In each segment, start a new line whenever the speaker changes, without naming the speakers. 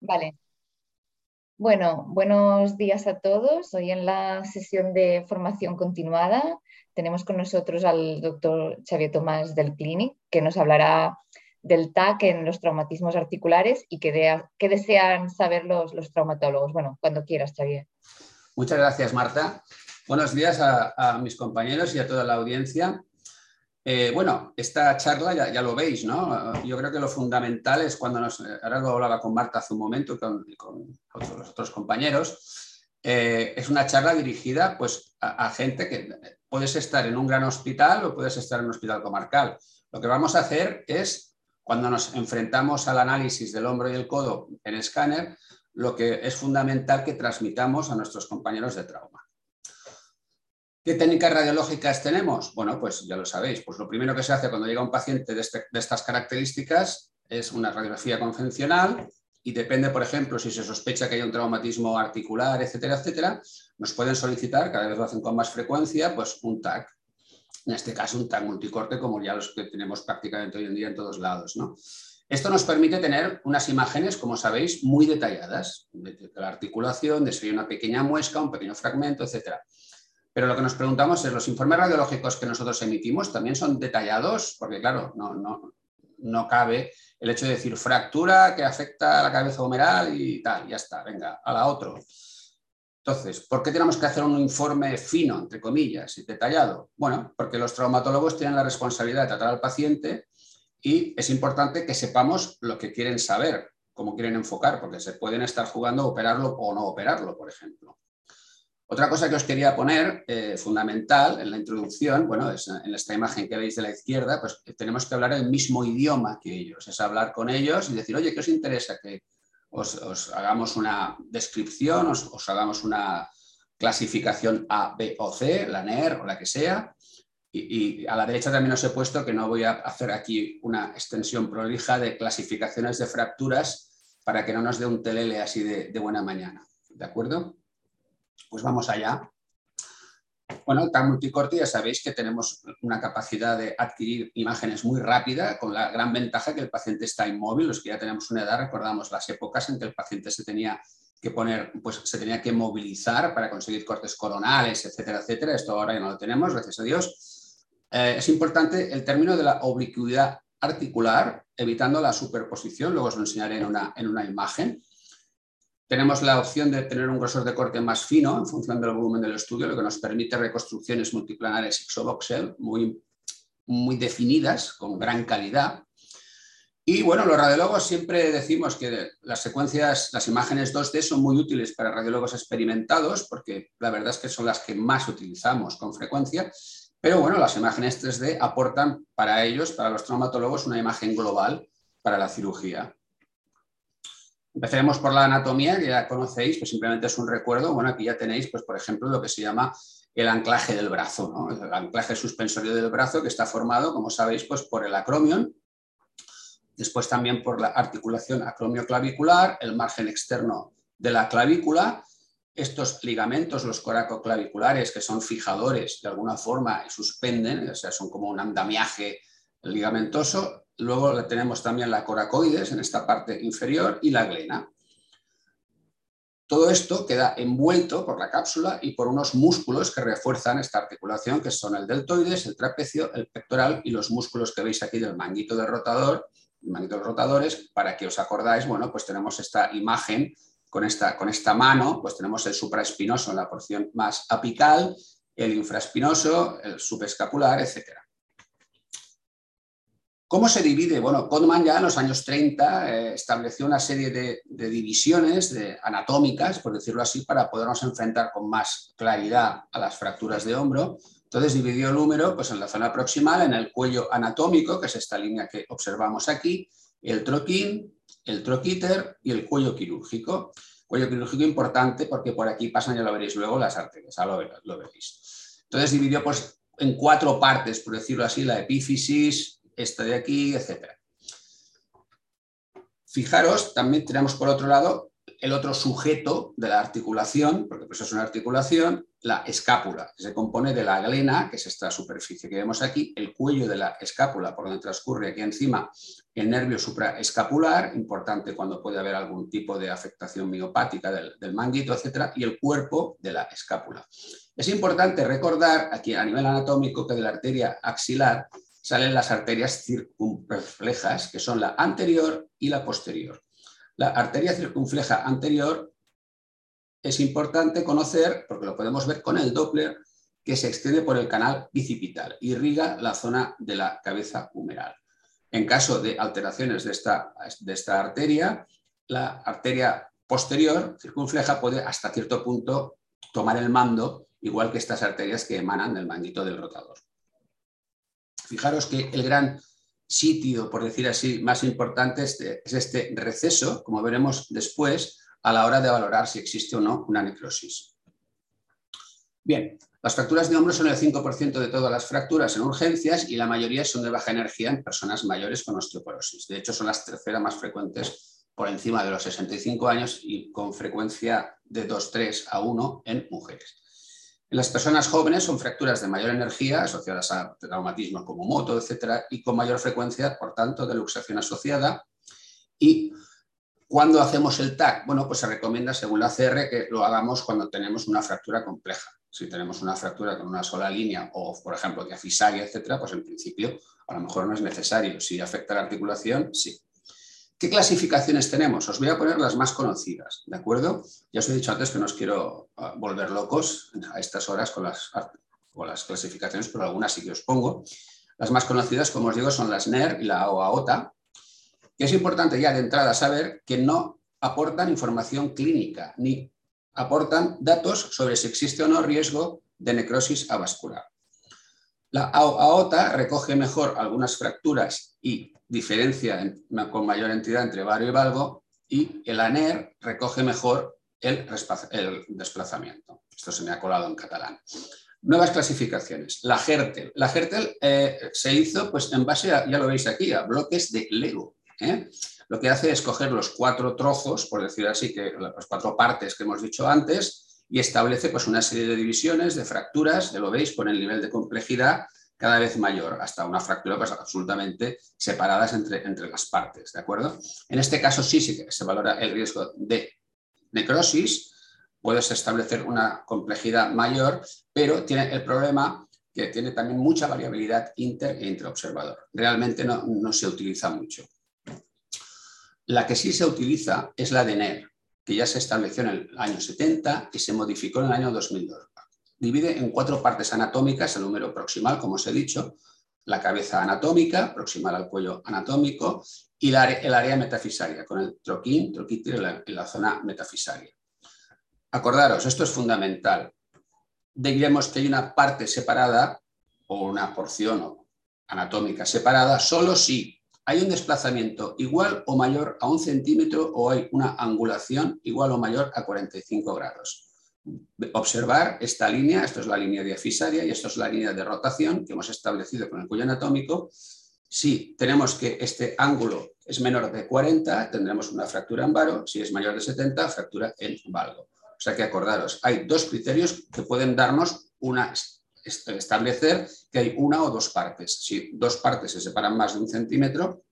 Vale. Bueno, buenos días a todos. Hoy en la sesión de formación continuada tenemos con nosotros al doctor Xavier Tomás del Clinic, que nos hablará del TAC en los traumatismos articulares y que, desean saber los, los, traumatólogos. Bueno, cuando quieras, Xavier.
Muchas gracias, Marta. Buenos días a mis compañeros y a toda la audiencia. Eh, bueno, esta charla ya, lo veis, ¿no? Yo creo que lo fundamental es cuando nos, ahora lo hablaba con Marta hace un momento y con, los otros compañeros, eh, es una charla dirigida pues, a, gente que puedes estar en un gran hospital o puedes estar en un hospital comarcal. Lo que vamos a hacer es, cuando nos enfrentamos al análisis del hombro y el codo en escáner, lo que es fundamental que transmitamos a nuestros compañeros de trauma. ¿Qué técnicas radiológicas tenemos? Bueno, pues ya lo sabéis. Pues lo primero que se hace cuando llega un paciente este, de, estas características es una radiografía convencional y depende, por ejemplo, si se sospecha que hay un traumatismo articular, etcétera, etcétera, nos pueden solicitar, cada vez lo hacen con más frecuencia, pues un TAC. En este caso, un TAC multicorte, como ya los que tenemos prácticamente hoy en día en todos lados. ¿no? Esto nos permite tener unas imágenes, como sabéis, muy detalladas, de, la articulación, de si hay una pequeña muesca, un pequeño fragmento, etcétera. Pero lo que nos preguntamos es, ¿los informes radiológicos que nosotros emitimos también son detallados? Porque claro, no, no, no cabe el hecho de decir fractura que afecta a la cabeza humeral y tal, ya está, venga, a la otra. Entonces, ¿por qué tenemos que hacer un informe fino, entre comillas, y detallado? Bueno, porque los traumatólogos tienen la responsabilidad de tratar al paciente y es importante que sepamos lo que quieren saber, cómo quieren enfocar, porque se pueden estar jugando operarlo o no operarlo, por ejemplo. Otra cosa que os quería poner, eh, fundamental en la introducción, bueno, es en esta imagen que veis de la izquierda, pues tenemos que hablar el mismo idioma que ellos, es hablar con ellos y decir, oye, ¿qué os interesa? Que os, hagamos una descripción, os, hagamos una clasificación A, B o C, la NER o la que sea. Y, a la derecha también os he puesto que no voy a hacer aquí una extensión prolija de clasificaciones de fracturas para que no nos dé un telele así de buena mañana. ¿De acuerdo? Pues vamos allá. Bueno, tan multicorte ya sabéis que tenemos una capacidad de adquirir imágenes muy rápida, con la gran ventaja que el paciente está inmóvil. Los que ya tenemos una edad recordamos las épocas en que el paciente se tenía que poner, pues se tenía que movilizar para conseguir cortes coronales, etcétera, etcétera. Esto ahora ya no lo tenemos, gracias a Dios. Eh, es importante el término de la oblicuidad articular, evitando la superposición, luego os lo enseñaré en una, en una imagen. Tenemos la opción de tener un grosor de corte más fino en función del volumen del estudio, lo que nos permite reconstrucciones multiplanares exovoxel muy, muy definidas, con gran calidad. Y bueno, los radiólogos siempre decimos que las secuencias, las imágenes 2D son muy útiles para radiólogos experimentados, porque la verdad es que son las que más utilizamos con frecuencia. Pero bueno, las imágenes 3D aportan para ellos, para los traumatólogos, una imagen global para la cirugía. Empezaremos por la anatomía, que ya conocéis, pues simplemente es un recuerdo. Bueno, aquí ya tenéis, pues, por ejemplo, lo que se llama el anclaje del brazo, el anclaje suspensorio del brazo, que está formado, como sabéis, pues, por el acromion, después también por la articulación acromioclavicular, el margen externo de la clavícula, estos ligamentos, los coracoclaviculares, que son fijadores de alguna forma y suspenden, o sea, son como un andamiaje ligamentoso, Luego tenemos también la coracoides en esta parte inferior y la glena. Todo esto queda envuelto por la cápsula y por unos músculos que refuerzan esta articulación, que son el deltoides, el trapecio, el pectoral y los músculos que veis aquí del manguito del rotador, manguito de los rotadores, para que os acordáis, bueno, pues tenemos esta imagen con esta, con esta mano, pues tenemos el supraespinoso en la porción más apical, el infraespinoso, el subescapular, etcétera. ¿Cómo se divide? Bueno, Kodman ya en los años 30 eh, estableció una serie de, divisiones anatómicas, por decirlo así, para podernos enfrentar con más claridad a las fracturas de hombro. Entonces dividió el húmero pues, en la zona proximal, en el cuello anatómico, que es esta línea que observamos aquí, el troquín, el troquíter y el cuello quirúrgico. Cuello quirúrgico importante porque por aquí pasan, ya lo veréis luego, las arterias, lo, lo veréis. Entonces dividió pues, en cuatro partes, por decirlo así, la epífisis, esta de aquí, etc. Fijaros, también tenemos por otro lado el, otro sujeto de la articulación, porque pues es una articulación, la escápula, que se compone de la glena, que es esta superficie que vemos aquí, el cuello de la escápula, por donde transcurre aquí encima el nervio supraescapular, importante cuando puede haber algún tipo de afectación miopática del, del manguito, etcétera, y el cuerpo de la escápula. Es importante recordar aquí a nivel anatómico que de la arteria axilar salen las arterias circunflejas, que son la anterior y la posterior. La arteria circunfleja anterior es importante conocer, porque lo podemos ver con el Doppler, que se extiende por el canal bicipital, irriga la zona de la cabeza humeral. En caso de alteraciones de esta, de esta arteria, la arteria posterior circunfleja puede hasta cierto punto tomar el mando, igual que estas arterias que emanan del manguito del rotador. Fijaros que el gran sitio, por decir así, más importante es este receso, como veremos después, a la hora de valorar si existe o no una necrosis. Bien, las fracturas de hombro son el 5% de todas las fracturas en urgencias y la mayoría son de baja energía en personas mayores con osteoporosis. De hecho, son las terceras más frecuentes por encima de los 65 años y con frecuencia de 2, 3 a 1 en mujeres. En las personas jóvenes son fracturas de mayor energía asociadas a traumatismos como moto, etcétera, y con mayor frecuencia, por tanto, de luxación asociada. Y cuando hacemos el TAC, bueno, pues se recomienda, según la CR, que lo hagamos cuando tenemos una fractura compleja. Si tenemos una fractura con una sola línea o, por ejemplo, diafisaria, etcétera, pues en principio a lo mejor no es necesario. Si afecta la articulación, sí. ¿Qué clasificaciones tenemos? Os voy a poner las más conocidas, ¿de acuerdo? Ya os he dicho antes que no os quiero ah, volver locos a estas horas con las, las clasificaciones, pero algunas sí que os pongo. Las más conocidas, como os digo, son las NER y la OAOTA, que es importante ya de entrada saber que no aportan información clínica ni aportan datos sobre si existe o no riesgo de necrosis avascular. La AOTA recoge mejor algunas fracturas y diferencia con mayor entidad entre vario y valgo y el ANER recoge mejor el, desplazamiento. Esto se me ha colado en catalán. Nuevas clasificaciones. La Hertel. La Hertel eh, se hizo pues, en base, a, ya lo veis aquí, a bloques de Lego. ¿eh? Lo que hace es coger los cuatro trozos, por decir así, que las cuatro partes que hemos dicho antes, y establece pues, una serie de divisiones, de fracturas, ya lo veis, con el nivel de complejidad cada vez mayor, hasta una fractura pues, absolutamente separadas entre, entre las partes, ¿de acuerdo? En este caso sí, se valora el riesgo de necrosis, puedes establecer una complejidad mayor, pero tiene el problema que tiene también mucha variabilidad inter e intraobservador. Realmente no, no se utiliza mucho. La que sí se utiliza es la de NER, que ya se estableció en el año 70 y se modificó en el año 2002 divide en cuatro partes anatómicas, el número proximal, como os he dicho, la cabeza anatómica, proximal al cuello anatómico, y el área metafisaria, con el troquín, troquítir en la, zona metafisaria. Acordaros, esto es fundamental. Diremos que hay una parte separada o una porción anatómica separada solo si hay un desplazamiento igual o mayor a un centímetro o hay una angulación igual o mayor a 45 grados observar esta línea, esto es la línea diafisaria y esto es la línea de rotación que hemos establecido con el cuello anatómico. Si tenemos que este ángulo es menor de 40, tendremos una fractura en varo, si es mayor de 70, fractura en valgo. O sea que acordaros, hay dos criterios que pueden darnos una, establecer que hay una o dos partes. Si dos partes se separan más de un centímetro,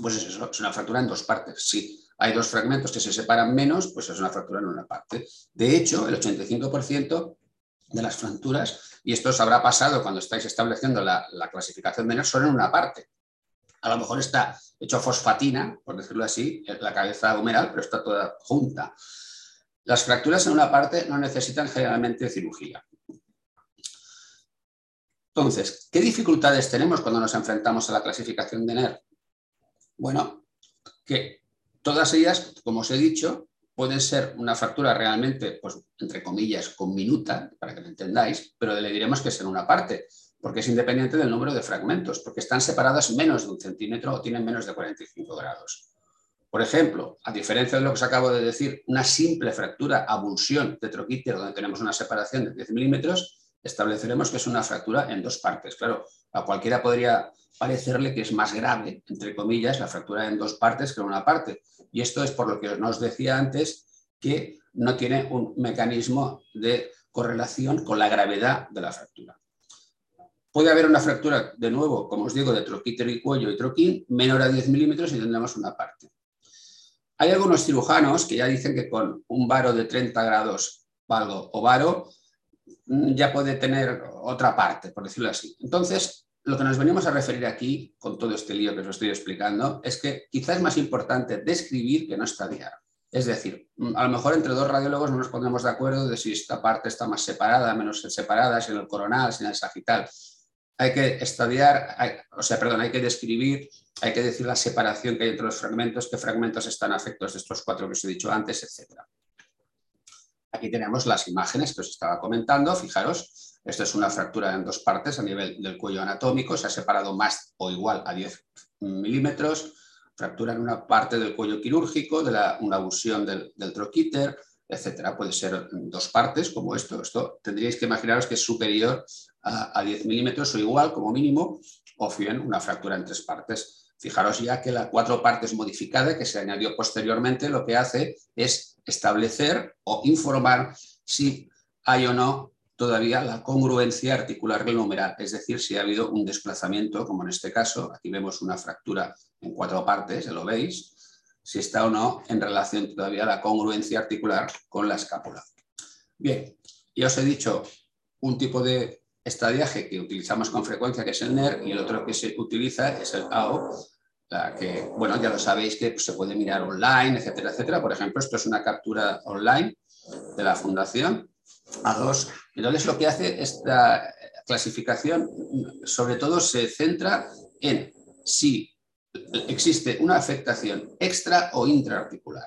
pues eso es una fractura en dos partes. Si hay dos fragmentos que se separan menos, pues es una fractura en una parte. De hecho, el 85% de las fracturas, y esto os habrá pasado cuando estáis estableciendo la, clasificación de NER, son en una parte. A lo mejor está hecho fosfatina, por decirlo así, la cabeza humeral, pero está toda junta. Las fracturas en una parte no necesitan generalmente cirugía. Entonces, ¿qué dificultades tenemos cuando nos enfrentamos a la clasificación de NER? Bueno, que Todas ellas, como os he dicho, pueden ser una fractura realmente, pues, entre comillas, con minuta, para que lo entendáis, pero le diremos que es en una parte, porque es independiente del número de fragmentos, porque están separadas menos de un centímetro o tienen menos de 45 grados. Por ejemplo, a diferencia de lo que os acabo de decir, una simple fractura abulsión de troquíter donde tenemos una separación de 10 milímetros, estableceremos que es una fractura en dos partes. Claro, a cualquiera podría parecerle que es más grave, entre comillas, la fractura en dos partes que en una parte. Y esto es por lo que os decía antes, que no tiene un mecanismo de correlación con la gravedad de la fractura. Puede haber una fractura, de nuevo, como os digo, de troquíter y cuello y troquín, menor a 10 milímetros y tendremos una parte. Hay algunos cirujanos que ya dicen que con un varo de 30 grados valgo o varo ya puede tener otra parte, por decirlo así. Entonces, lo que nos venimos a referir aquí, con todo este lío que os estoy explicando, es que quizás es más importante describir que no estadiar. Es decir, mm, a lo mejor entre dos radiólogos no nos pondremos de acuerdo de si esta parte está más separada, menos separada, si en el coronal, si en el sagital. Hay que estadiar, o sea, perdón, hay que describir, hay que decir la separación que hay entre los fragmentos, qué fragmentos están afectos de estos cuatro que os he dicho antes, etc. Aquí tenemos las imágenes que os estaba comentando. Fijaros, esto es una fractura en dos partes a nivel del cuello anatómico, se ha separado más o igual a 10 milímetros fractura en una parte del cuello quirúrgico, de una abusión del, troquíter, etcétera. Puede ser dos partes como esto. Esto tendríais que imaginaros que es superior a, 10 milímetros o igual como mínimo, o bien una fractura en tres partes. Fijaros ya que la cuatro partes modificada que se añadió posteriormente lo que hace es establecer o informar si hay o no todavía la congruencia articular del es decir, si ha habido un desplazamiento, como en este caso, aquí vemos una fractura en cuatro partes, ya lo veis, si está o no en relación todavía la congruencia articular con la escápula. Bien, ya os he dicho un tipo de estadiaje que utilizamos con frecuencia, que es el NER, y el otro que se utiliza es el AO, la que, bueno, ya lo sabéis que se puede mirar online, etcétera, etcétera. Por ejemplo, esto es una captura online de la fundación a dos. Entonces, lo que hace esta clasificación, sobre todo, se centra en si existe una afectación extra o intraarticular.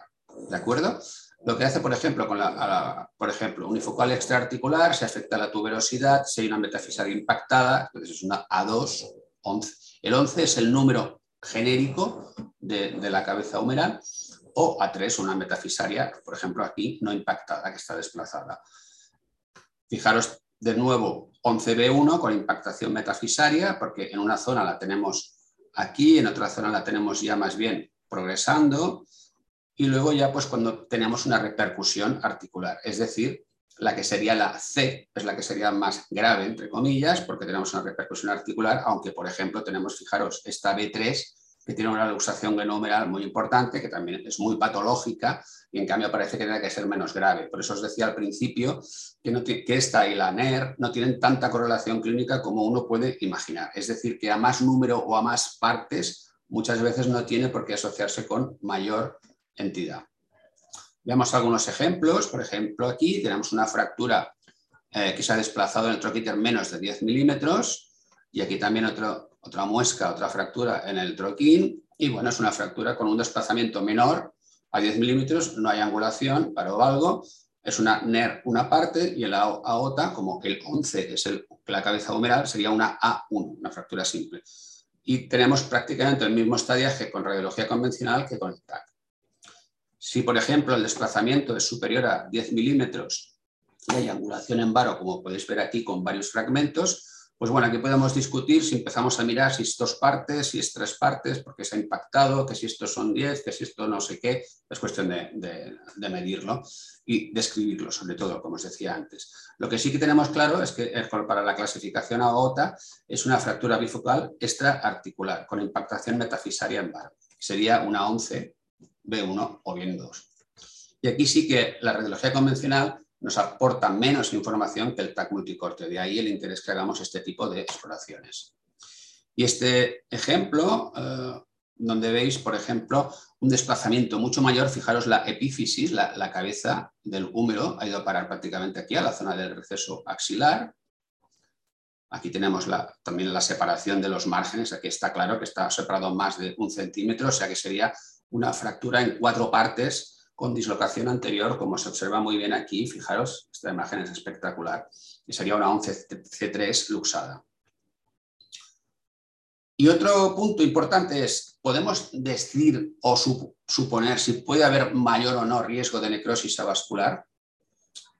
¿De acuerdo? Lo que hace, por ejemplo, con la, por ejemplo, unifocal extraarticular, se afecta la tuberosidad, si hay una metafisaria impactada, entonces es una A2, 11. El 11 es el número genérico de, la cabeza humeral, o A3, una metafisaria, por ejemplo, aquí no impactada, que está desplazada. Fijaros de nuevo 11B1 con impactación metafisaria, porque en una zona la tenemos aquí, en otra zona la tenemos ya más bien progresando, y luego ya pues cuando tenemos una repercusión articular, es decir, la que sería la C, es la que sería más grave, entre comillas, porque tenemos una repercusión articular, aunque por ejemplo tenemos, fijaros, esta B3 que tiene una luxación genomeral muy importante, que también es muy patológica y en cambio parece que tiene que ser menos grave. Por eso os decía al principio que, no que esta y la NER no tienen tanta correlación clínica como uno puede imaginar. Es decir, que a más número o a más partes muchas veces no tiene por qué asociarse con mayor entidad. Veamos algunos ejemplos. Por ejemplo, aquí tenemos una fractura eh, que se ha desplazado en el troquíter menos de 10 milímetros y aquí también otro, otra muesca, otra fractura en el troquín y bueno, es una fractura con un desplazamiento menor a 10 milímetros, no hay angulación para algo, es una NER una parte y el AOTA, como el 11 es el, la cabeza humeral, sería una A1, una fractura simple. Y tenemos prácticamente el mismo estadiaje con radiología convencional que con el TAC. Si, por ejemplo, el desplazamiento es superior a 10 milímetros y hay angulación en varo, como podéis ver aquí con varios fragmentos, pues bueno, aquí podemos discutir si empezamos a mirar si es dos partes, si es tres partes, porque se ha impactado, que si estos son diez, que si esto no sé qué, es cuestión de, medirlo y describirlo, sobre todo, como os decía antes. Lo que sí que tenemos claro es que para la clasificación a OTA es una fractura bifocal extraarticular con impactación metafisaria en bar. Sería una 11, B1 o bien 2. Y aquí sí que la radiología convencional nos aporta menos información que el TAC multicorte. De ahí el interés que hagamos este tipo de exploraciones. Y este ejemplo, eh, donde veis, por ejemplo, un desplazamiento mucho mayor, fijaros la epífisis, la, cabeza del húmero ha ido a parar prácticamente aquí, a la zona del receso axilar. Aquí tenemos también la separación de los márgenes, aquí está claro que está separado más de un centímetro, o sea que sería una fractura en cuatro partes con dislocación anterior, como se observa muy bien aquí, fijaros, esta imagen es espectacular, y sería una 11C3 luxada. Y otro punto importante es, ¿podemos decir o suponer si puede haber mayor o no riesgo de necrosis avascular?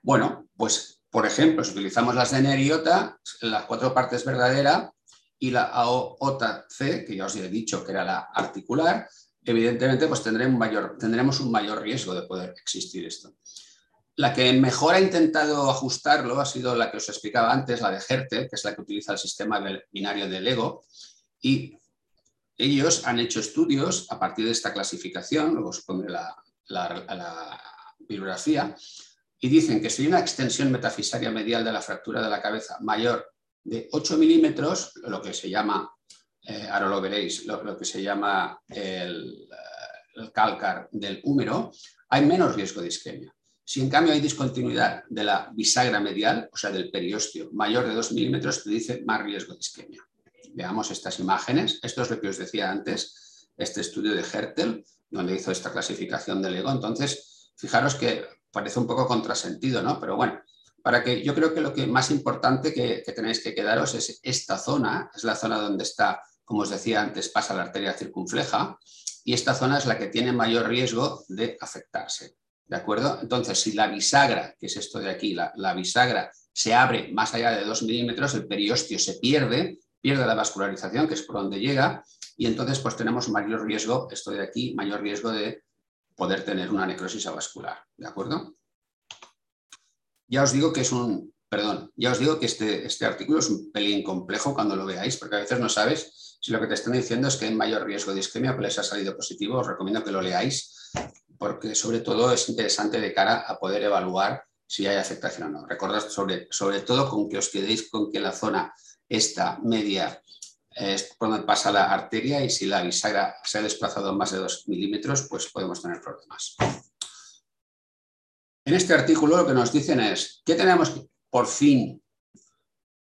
Bueno, pues por ejemplo, si utilizamos las de neriota, las cuatro partes verdadera y la AOTA C, que ya os he dicho que era la articular, evidentemente pues tendremos un, mayor, riesgo de poder existir esto. La que mejor ha intentado ajustarlo ha sido la que os explicaba antes, la de Hertel, que es la que utiliza el sistema binario de Lego. Y ellos han hecho estudios a partir de esta clasificación, luego os pondré la, la bibliografía, y dicen que si hay una extensión metafisaria medial de la fractura de la cabeza mayor de 8 milímetros, lo que se llama, eh, ahora lo veréis, lo, que se llama el, eh, el cálcar del húmero, hay menos riesgo de isquemia. Si en cambio hay discontinuidad de la bisagra medial, o sea, del periósteo, mayor de 2 milímetros, dice más riesgo de isquemia. Veamos estas imágenes. Esto es lo que os decía antes, este estudio de Hertel, donde hizo esta clasificación del ego. Entonces, fijaros que parece un poco contrasentido, ¿no? Pero bueno, para que yo creo que lo que más importante que, tenéis que quedaros es esta zona, es la zona donde está, como os decía antes, pasa la arteria circunfleja, y esta zona es la que tiene mayor riesgo de afectarse. ¿De acuerdo? Entonces, si la bisagra, que es esto de aquí, la, bisagra se abre más allá de 2 milímetros, el periósteo se pierde, pierde la vascularización, que es por donde llega, y entonces pues tenemos mayor riesgo, esto de aquí, mayor riesgo de poder tener una necrosis avascular. ¿De acuerdo? Ya os digo que es un, perdón, ya os digo que este, este artículo es un pelín complejo cuando lo veáis, porque a veces no sabes si lo que te están diciendo es que hay mayor riesgo de isquemia, pues les ha salido positivo. Os recomiendo que lo leáis, porque sobre todo es interesante de cara a poder evaluar si hay afectación o no. Recordad sobre, sobre todo con que os quedéis con que la zona esta media es por donde pasa la arteria y si la bisagra se ha desplazado más de 2 milímetros, pues podemos tener problemas. En este artículo lo que nos dicen es que tenemos por fin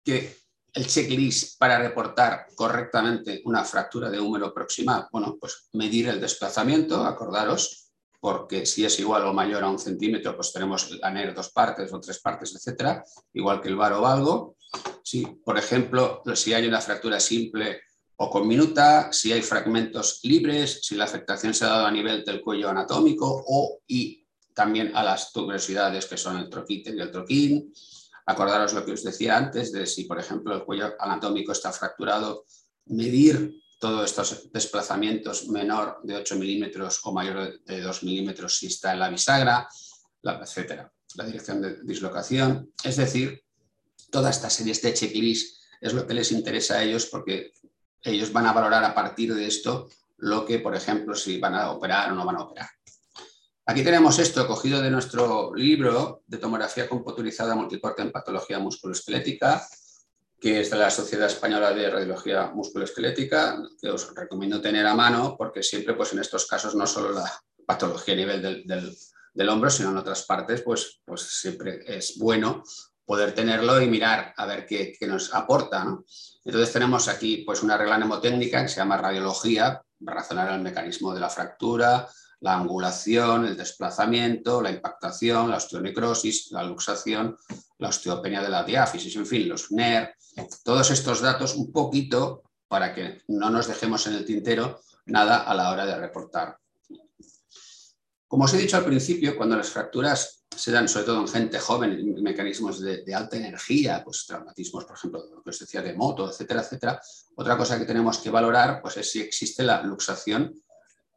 que el checklist para reportar correctamente una fractura de húmero proximal. Bueno, pues medir el desplazamiento, acordaros, porque si es igual o mayor a un centímetro, pues tenemos el ANER dos partes o tres partes, etcétera, igual que el bar o valgo. Si, por ejemplo, si hay una fractura simple o con minuta, si hay fragmentos libres, si la afectación se ha dado a nivel del cuello anatómico o y también a las tuberosidades que son el troquíter y el troquín. Acordaros lo que os decía antes de si, por ejemplo, el cuello anatómico está fracturado, medir todos estos desplazamientos menor de 8 milímetros o mayor de 2 milímetros si está en la bisagra, etcétera. La dirección de dislocación. Es decir, toda esta serie de checklist es lo que les interesa a ellos porque ellos van a valorar a partir de esto lo que, por ejemplo, si van a operar o no van a operar. Aquí tenemos esto cogido de nuestro libro de tomografía computurizada multicorte en patología musculoesquelética, que es de la Sociedad Española de Radiología Musculoesquelética, que os recomiendo tener a mano porque siempre pues, en estos casos no solo la patología a nivel del, hombro, sino en otras partes, pues, pues siempre es bueno poder tenerlo y mirar a ver qué, nos aporta. Entonces tenemos aquí pues, una regla mnemotécnica que se llama radiología, razonar el mecanismo de la fractura, la angulación, el desplazamiento, la impactación, la osteonecrosis, la luxación, la osteopenia de la diáfisis, en fin, los NER, todos estos datos un poquito para que no nos dejemos en el tintero nada a la hora de reportar. Como os he dicho al principio, cuando las fracturas se dan sobre todo en gente joven, en mecanismos de, alta energía, pues traumatismos, por ejemplo, lo que os decía de moto, etcétera, etcétera, otra cosa que tenemos que valorar pues, es si existe la luxación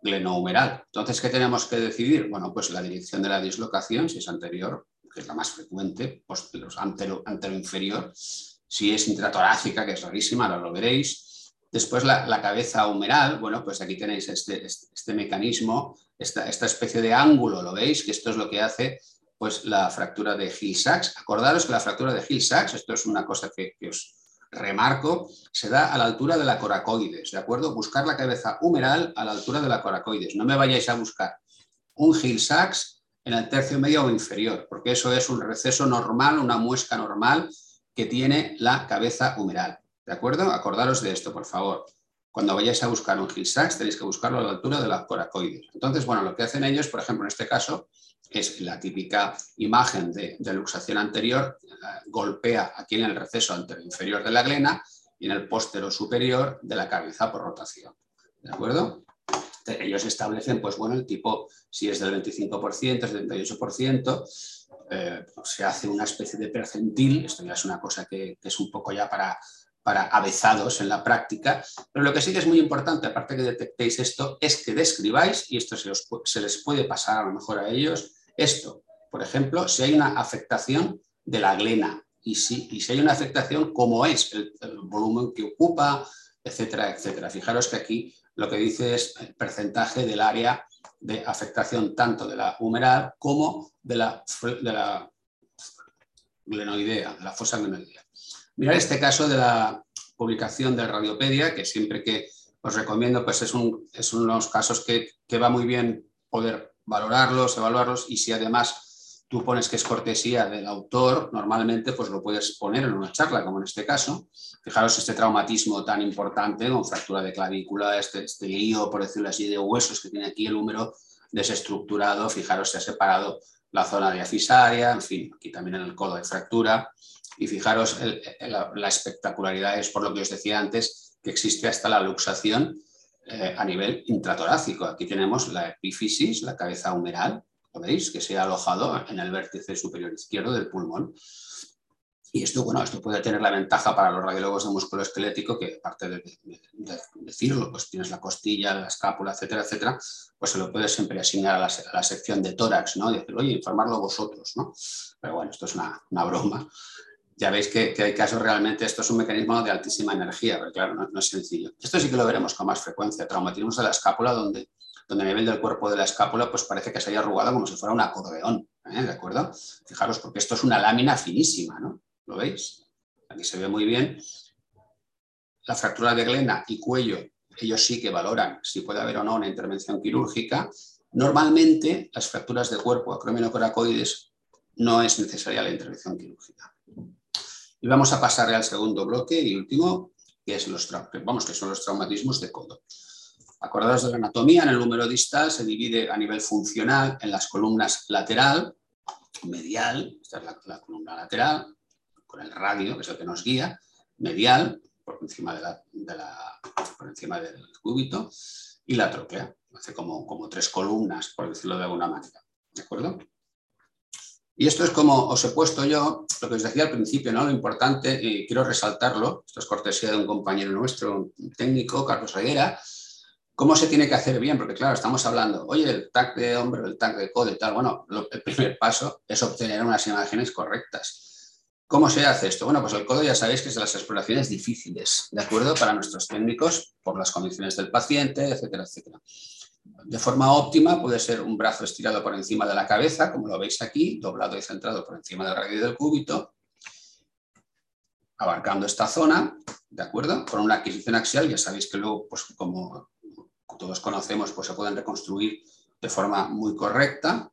glenohumeral. Entonces, ¿qué tenemos que decidir? Bueno, pues la dirección de la dislocación, si es anterior, que es la más frecuente, pues los antero, inferior, si es intratorácica, que es rarísima, ahora lo veréis. Después la, cabeza humeral, bueno, pues aquí tenéis este, este, este mecanismo, esta, especie de ángulo, ¿lo veis? Que esto es lo que hace pues la fractura de Hill-Sachs. Acordaros que la fractura de Hill-Sachs, esto es una cosa que os remarco, se da a la altura de la coracoides, ¿de acuerdo? Buscar la cabeza humeral a la altura de la coracoides. No me vayáis a buscar un Hill Sachs en el tercio medio o inferior, porque eso es un receso normal, una muesca normal que tiene la cabeza humeral. ¿De acuerdo? Acordaros de esto, por favor. Cuando vayáis a buscar un Hill Sachs tenéis que buscarlo a la altura de la coracoides. Entonces, bueno, lo que hacen ellos, por ejemplo, en este caso, es la típica imagen de, luxación anterior, eh, golpea aquí en el receso anterior inferior de la glena y en el póstero superior de la cabeza por rotación. ¿De acuerdo? Ellos establecen, pues bueno, el tipo, si es del 25%, 78%, eh, se hace una especie de percentil, esto ya es una cosa que, es un poco ya para, para avezados en la práctica, pero lo que sí que es muy importante, aparte que detectéis esto, es que describáis, y esto se, les puede pasar a lo mejor a ellos, esto, por ejemplo, si hay una afectación de la glena y si, y si hay una afectación, cómo es el, volumen que ocupa, etcétera, etcétera. Fijaros que aquí lo que dice es el porcentaje del área de afectación tanto de la humeral como de la, de glenoidea, de la fosa glenoidea. Mirar este caso de la publicación de Radiopedia, que siempre que os recomiendo, pues es, un, es unos casos que, que va muy bien poder valorarlos, evaluarlos y si además tú pones que es cortesía del autor, normalmente pues lo puedes poner en una charla, como en este caso. Fijaros este traumatismo tan importante, con fractura de clavícula, este, este lío, por decirlo así, de huesos que tiene aquí el húmero desestructurado. Fijaros, se ha separado la zona diafisaria, en fin, aquí también en el codo de fractura. Y fijaros, la, espectacularidad es, por lo que os decía antes, que existe hasta la luxación eh, a nivel intratorácico. Aquí tenemos la epífisis, la cabeza humeral, ¿lo veis? Que se ha alojado en el vértice superior izquierdo del pulmón. Y esto, bueno, esto puede tener la ventaja para los radiólogos de músculo esquelético, que aparte de, decirlo, pues tienes la costilla, la escápula, etcétera, etcétera, pues se lo puedes siempre asignar a la, sección de tórax, ¿no? Y decir, oye, informarlo vosotros, ¿no? Pero bueno, esto es una, una broma ya veis que, hay casos realmente, esto es un mecanismo de altísima energía, pero claro, no, es sencillo. Esto sí que lo veremos con más frecuencia, traumatismos de la escápula, donde, donde a nivel del cuerpo de la escápula pues parece que se haya arrugado como si fuera un acordeón, ¿eh? ¿de acuerdo? Fijaros, porque esto es una lámina finísima, ¿no? ¿Lo veis? Aquí se ve muy bien. La fractura de glena y cuello, ellos sí que valoran si puede haber o no una intervención quirúrgica. Normalmente, las fracturas de cuerpo acrominocoracoides no es necesaria la intervención quirúrgica. Y vamos a pasar al segundo bloque y último, que, es los, vamos, que son los traumatismos de codo. Acordados de la anatomía, en el número distal se divide a nivel funcional en las columnas lateral, medial, esta es la, columna lateral, con el radio, que es el que nos guía, medial, por encima, de la, por encima del cúbito, y la tróclea. Hace como, como tres columnas, por decirlo de alguna manera. ¿De acuerdo? Y esto es como os he puesto yo, lo que os decía al principio, ¿no? lo importante, y quiero resaltarlo, esto es cortesía de un compañero nuestro, un técnico, Carlos Reguera, cómo se tiene que hacer bien, porque claro, estamos hablando, oye, el tag de hombro, el tag de codo y tal, bueno, el primer paso es obtener unas imágenes correctas. ¿Cómo se hace esto? Bueno, pues el codo ya sabéis que es de las exploraciones difíciles, ¿de acuerdo? Para nuestros técnicos, por las condiciones del paciente, etcétera, etcétera. De forma óptima puede ser un brazo estirado por encima de la cabeza, como lo veis aquí, doblado y centrado por encima del radio del cúbito, abarcando esta zona, ¿de acuerdo? Con una adquisición axial, ya sabéis que luego, pues como todos conocemos, pues se pueden reconstruir de forma muy correcta.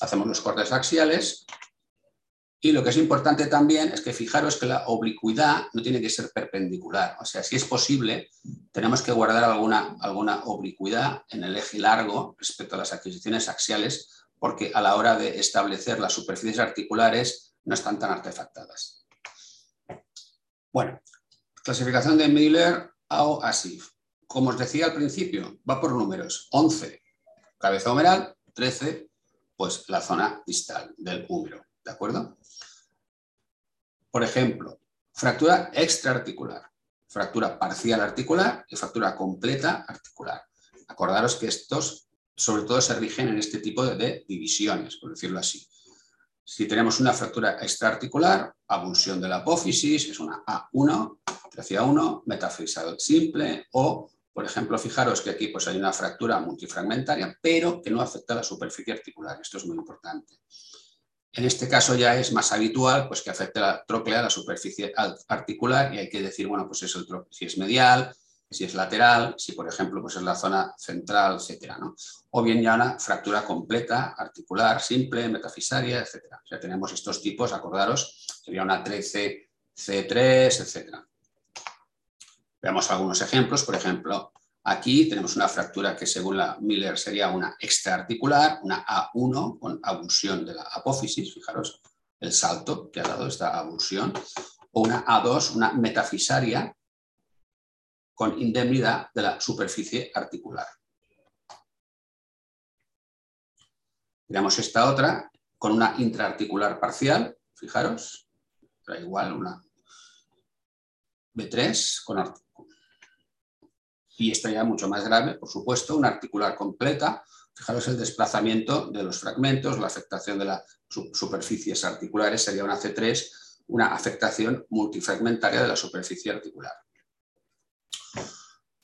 Hacemos los cortes axiales y lo que es importante también es que fijaros que la oblicuidad no tiene que ser perpendicular. O sea, si es posible, tenemos que guardar alguna, alguna oblicuidad en el eje largo respecto a las adquisiciones axiales, porque a la hora de establecer las superficies articulares no están tan artefactadas. Bueno, clasificación de Miller o ASIF. Como os decía al principio, va por números. 11, cabeza humeral, 13, pues la zona distal del húmero. ¿De acuerdo? Por ejemplo, fractura extraarticular, fractura parcial articular y fractura completa articular. Acordaros que estos sobre todo se rigen en este tipo de, divisiones, por decirlo así. Si tenemos una fractura extraarticular, abulsión de la apófisis, es una A1, hacia 1, metafisado simple o, por ejemplo, fijaros que aquí pues, hay una fractura multifragmentaria, pero que no afecta a la superficie articular. Esto es muy importante. En este caso ya es más habitual pues, que afecte la tróclea, la superficie articular, y hay que decir, bueno, pues eso, si es medial, si es lateral, si por ejemplo pues es la zona central, etcétera, O bien ya una fractura completa, articular, simple, metafisaria, etcétera. O sea, tenemos estos tipos, acordaros, sería una 13, C3, etcétera. Veamos algunos ejemplos, por ejemplo, Aquí tenemos una fractura que según la Miller sería una extraarticular, una A1 con abulsión de la apófisis, fijaros el salto que ha dado esta abulsión, o una A2, una metafisaria con indemnidad de la superficie articular. Tenemos esta otra con una intraarticular parcial, fijaros, da igual una B3 con. Y esta ya mucho más grave, por supuesto, una articular completa. Fijaros el desplazamiento de los fragmentos, la afectación de las superficies articulares sería una C3, una afectación multifragmentaria de la superficie articular.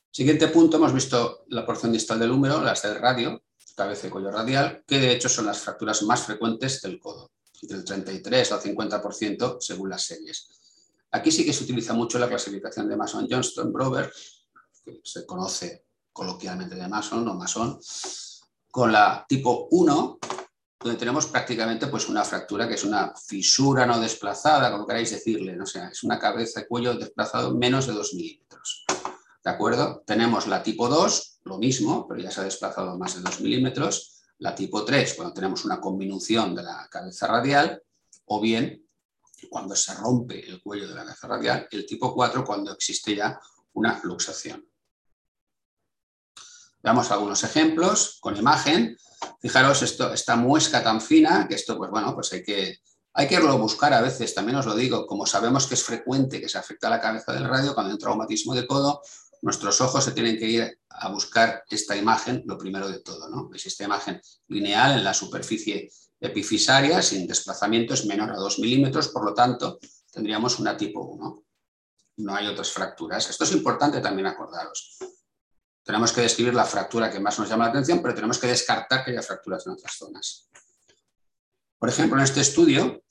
Siguiente punto, hemos visto la porción distal del húmero, las del radio, cabeza y cuello radial, que de hecho son las fracturas más frecuentes del codo, entre el 33 al 50% según las series. Aquí sí que se utiliza mucho la clasificación de Mason-Johnston-Brover, que se conoce coloquialmente de Mason o Mason, con la tipo 1, donde tenemos prácticamente pues, una fractura que es una fisura no desplazada, como queráis decirle, ¿no? sea, es una cabeza y cuello desplazado menos de 2 milímetros. ¿De acuerdo? Tenemos la tipo 2, lo mismo, pero ya se ha desplazado más de 2 milímetros. La tipo 3, cuando tenemos una conminución de la cabeza radial, o bien cuando se rompe el cuello de la cabeza radial. El tipo 4, cuando existe ya una luxación. Veamos algunos ejemplos con imagen. Fijaros esto, esta muesca tan fina, que esto, pues bueno, pues hay que, hay que buscar a veces, también os lo digo, como sabemos que es frecuente que se afecta a la cabeza del radio cuando hay un traumatismo de codo, nuestros ojos se tienen que ir a buscar esta imagen, lo primero de todo, ¿no? Es esta imagen lineal en la superficie epifisaria, sin desplazamientos menor a 2 milímetros, por lo tanto, tendríamos una tipo 1. No hay otras fracturas. Esto es importante también acordaros. Tenemos que describir la fractura que más nos llama la atención, pero tenemos que descartar que haya fracturas en otras zonas. Por ejemplo, en este estudio,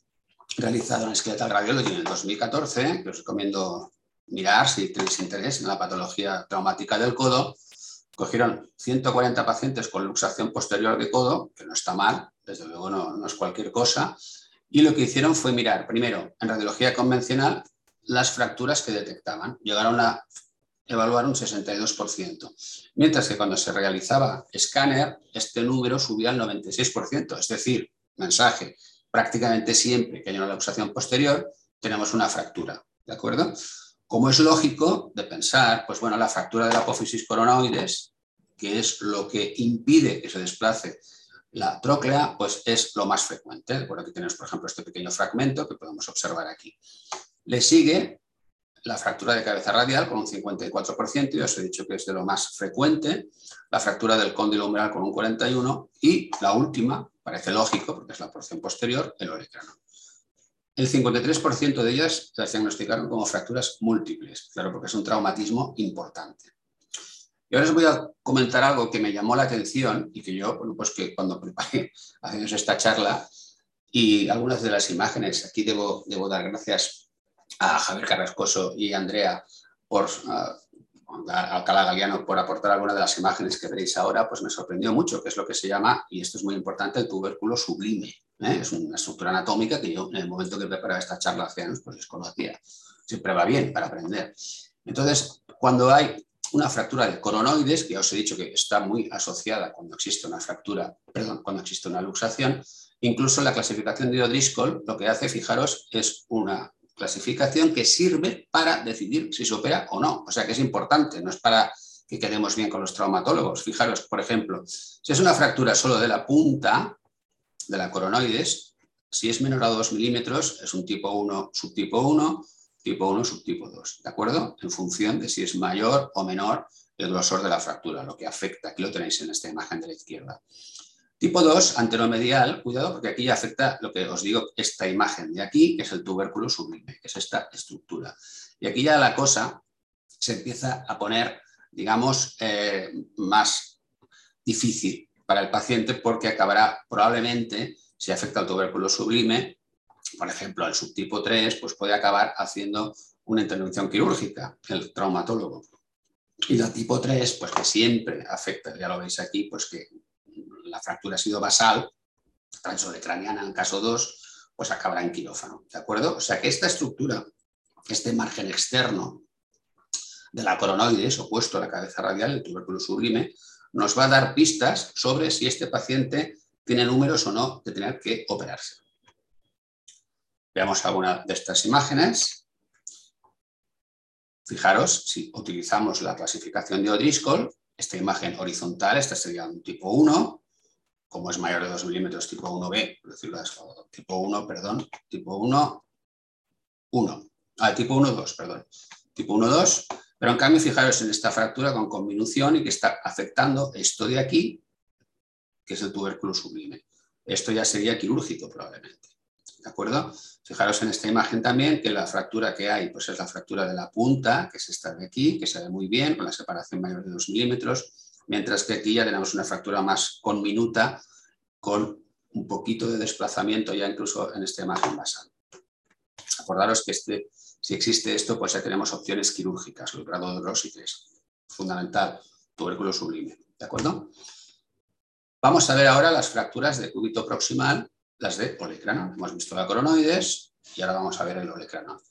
realizado en Skeletal Radiology en el 2014, que os recomiendo mirar si tenéis interés en la patología traumática del codo. Cogieron 140 pacientes con luxación posterior de codo, que no está mal, desde luego no, es cualquier cosa, y lo que hicieron fue mirar, primero, en radiología convencional, las fracturas que detectaban. Llegaron a evaluar un 62%, mientras que cuando se realizaba escáner, este número subía al 96%, es decir, mensaje, prácticamente siempre que hay una luxación posterior, tenemos una fractura, ¿de acuerdo? Como es lógico de pensar, pues bueno, la fractura de la apófisis coronoides, que es lo que impide que se desplace la tróclea, pues es lo más frecuente. Por aquí tenemos, por ejemplo, este pequeño fragmento que podemos observar aquí. Le sigue la fractura de cabeza radial con un 54%, ya os he dicho que es de lo más frecuente, la fractura del cóndilo umbral con un 41% y la última, parece lógico porque es la porción posterior, el olecrano. El 53% de ellas las diagnosticaron como fracturas múltiples, claro, porque es un traumatismo importante. Y ahora os voy a comentar algo que me llamó la atención y que yo, bueno, pues que cuando preparé haciendo esta charla y algunas de las imágenes, aquí debo, debo dar gracias a Javier Carrascoso y Andrea por, uh, Alcalá Galeano por aportar algunas de las imágenes que veréis ahora, pues me sorprendió mucho, que es lo que se llama, y esto es muy importante, el tubérculo sublime. ¿eh? Es una estructura anatómica que yo en el momento que preparaba esta charla hace años pues desconocía. Siempre va bien para aprender. Entonces, cuando hay una fractura de coronoides, que ya os he dicho que está muy asociada cuando existe una fractura, perdón, cuando existe una luxación, incluso la clasificación de O'Driscoll lo que hace, fijaros, es una clasificación que sirve para decidir si se opera o no. O sea que es importante, no es para que quedemos bien con los traumatólogos. Fijaros, por ejemplo, si es una fractura solo de la punta, de la coronoides, si es menor a 2 milímetros, es un tipo 1, subtipo 1, tipo 1, subtipo 2, ¿de acuerdo? En función de si es mayor o menor el grosor de la fractura, lo que afecta. Aquí lo tenéis en esta imagen de la izquierda. Tipo 2, anteromedial, cuidado porque aquí ya afecta lo que os digo, esta imagen de aquí, que es el tubérculo sublime, que es esta estructura. Y aquí ya la cosa se empieza a poner, digamos, eh, más difícil para el paciente porque acabará probablemente, si afecta al tubérculo sublime, por ejemplo, al subtipo 3, pues puede acabar haciendo una intervención quirúrgica, el traumatólogo. Y la tipo 3, pues que siempre afecta, ya lo veis aquí, pues que la fractura ha sido basal, craneana en caso 2, pues acabará en quirófano, ¿de acuerdo? O sea que esta estructura, este margen externo de la coronoides, opuesto a la cabeza radial, el tubérculo sublime, nos va a dar pistas sobre si este paciente tiene números o no de tener que operarse. Veamos alguna de estas imágenes. Fijaros, si utilizamos la clasificación de O'Driscoll, esta imagen horizontal, esta sería un tipo 1, como es mayor de 2 milímetros, tipo 1B, por decirlo así, tipo 1, perdón, tipo 1, 1, ah, tipo 1, 2, perdón. tipo 1-2, pero en cambio fijaros en esta fractura con conminución y que está afectando esto de aquí, que es el tubérculo sublime. Esto ya sería quirúrgico probablemente. ¿De acuerdo? Fijaros en esta imagen también que la fractura que hay pues es la fractura de la punta, que es esta de aquí, que se ve muy bien, con la separación mayor de 2 milímetros, mientras que aquí ya tenemos una fractura más conminuta, con un poquito de desplazamiento ya incluso en esta imagen basal. Acordaros que este, si existe esto, pues ya tenemos opciones quirúrgicas, el grado de y es fundamental, tubérculo sublime. ¿De acuerdo? Vamos a ver ahora las fracturas de cúbito proximal, las de olecrano. Hemos visto la coronoides y ahora vamos a ver el olecrano.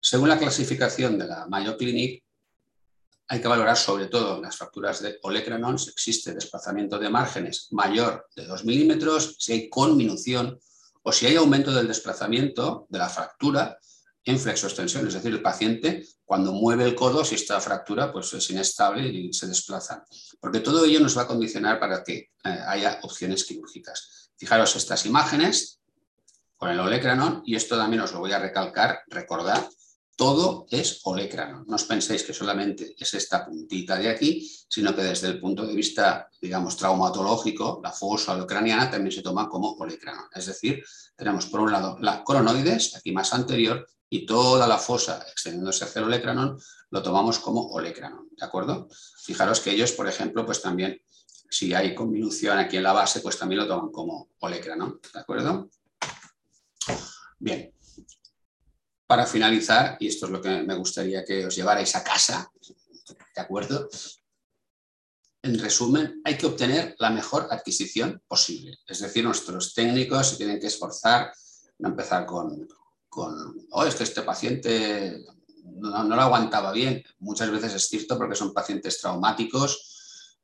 Según la clasificación de la Mayo Clinic, hay que valorar sobre todo las fracturas de olecranon si existe desplazamiento de márgenes mayor de 2 milímetros, si hay conminución o si hay aumento del desplazamiento de la fractura en flexoextensión, es decir, el paciente cuando mueve el codo, si esta fractura pues es inestable y se desplaza. Porque todo ello nos va a condicionar para que eh, haya opciones quirúrgicas. Fijaros estas imágenes con el olecranon y esto también os lo voy a recalcar, recordar todo es olecrano. No os penséis que solamente es esta puntita de aquí, sino que desde el punto de vista, digamos, traumatológico, la fosa olecraniana también se toma como olecrano. Es decir, tenemos por un lado la coronoides, aquí más anterior, y toda la fosa extendiéndose hacia el olecranon, lo tomamos como olecrano, ¿de acuerdo? Fijaros que ellos, por ejemplo, pues también, si hay conminución aquí en la base, pues también lo toman como olecrano, ¿de acuerdo? Bien, para finalizar, y esto es lo que me gustaría que os llevarais a casa, ¿de acuerdo? En resumen, hay que obtener la mejor adquisición posible. Es decir, nuestros técnicos se tienen que esforzar, no empezar con, con oh, es que este paciente no, no lo aguantaba bien. Muchas veces es cierto porque son pacientes traumáticos,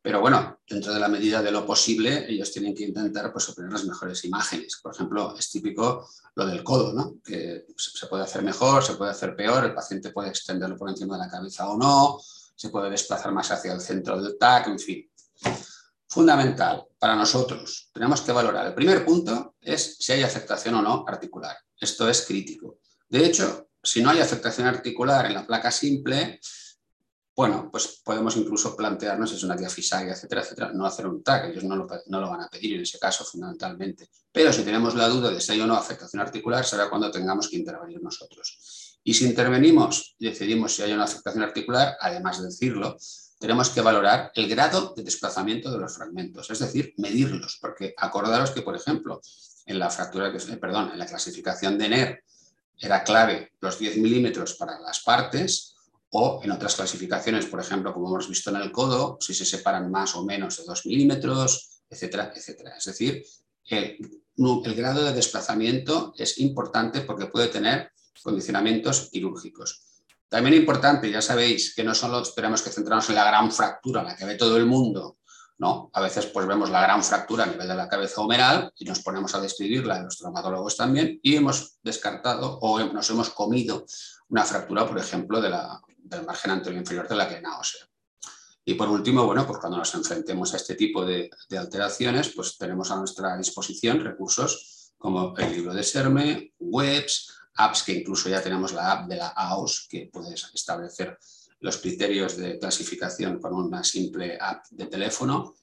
pero bueno, dentro de la medida de lo posible, ellos tienen que intentar pues, obtener las mejores imágenes. Por ejemplo, es típico lo del codo, ¿no? que se puede hacer mejor, se puede hacer peor, el paciente puede extenderlo por encima de la cabeza o no, se puede desplazar más hacia el centro del TAC, en fin. Fundamental para nosotros, tenemos que valorar. El primer punto es si hay afectación o no articular. Esto es crítico. De hecho, si no hay afectación articular en la placa simple, bueno, pues podemos incluso plantearnos, es una diafisaria, etcétera, etcétera, no hacer un TAC, ellos no lo, no lo, van a pedir en ese caso fundamentalmente. Pero si tenemos la duda de si hay o no afectación articular, será cuando tengamos que intervenir nosotros. Y si intervenimos y decidimos si hay una afectación articular, además de decirlo, tenemos que valorar el grado de desplazamiento de los fragmentos, es decir, medirlos, porque acordaros que, por ejemplo, en la fractura, perdón, en la clasificación de NER era clave los 10 milímetros para las partes, o en otras clasificaciones, por ejemplo, como hemos visto en el codo, si se separan más o menos de 2 milímetros, etcétera, etcétera. Es decir, el, el grado de desplazamiento es importante porque puede tener condicionamientos quirúrgicos. También importante, ya sabéis, que no solo esperamos que centramos en la gran fractura, la que ve todo el mundo, ¿no? A veces pues vemos la gran fractura a nivel de la cabeza humeral y nos ponemos a describirla, los traumatólogos también, y hemos descartado o nos hemos comido una fractura, por ejemplo, de la, del margen anterior inferior de la cadena ósea. Y por último, bueno, pues cuando nos enfrentemos a este tipo de, alteraciones, pues tenemos a nuestra disposición recursos como el libro de SERME, webs, apps que incluso ya tenemos la app de la AOS que puede establecer los criterios de clasificación con una simple app de teléfono.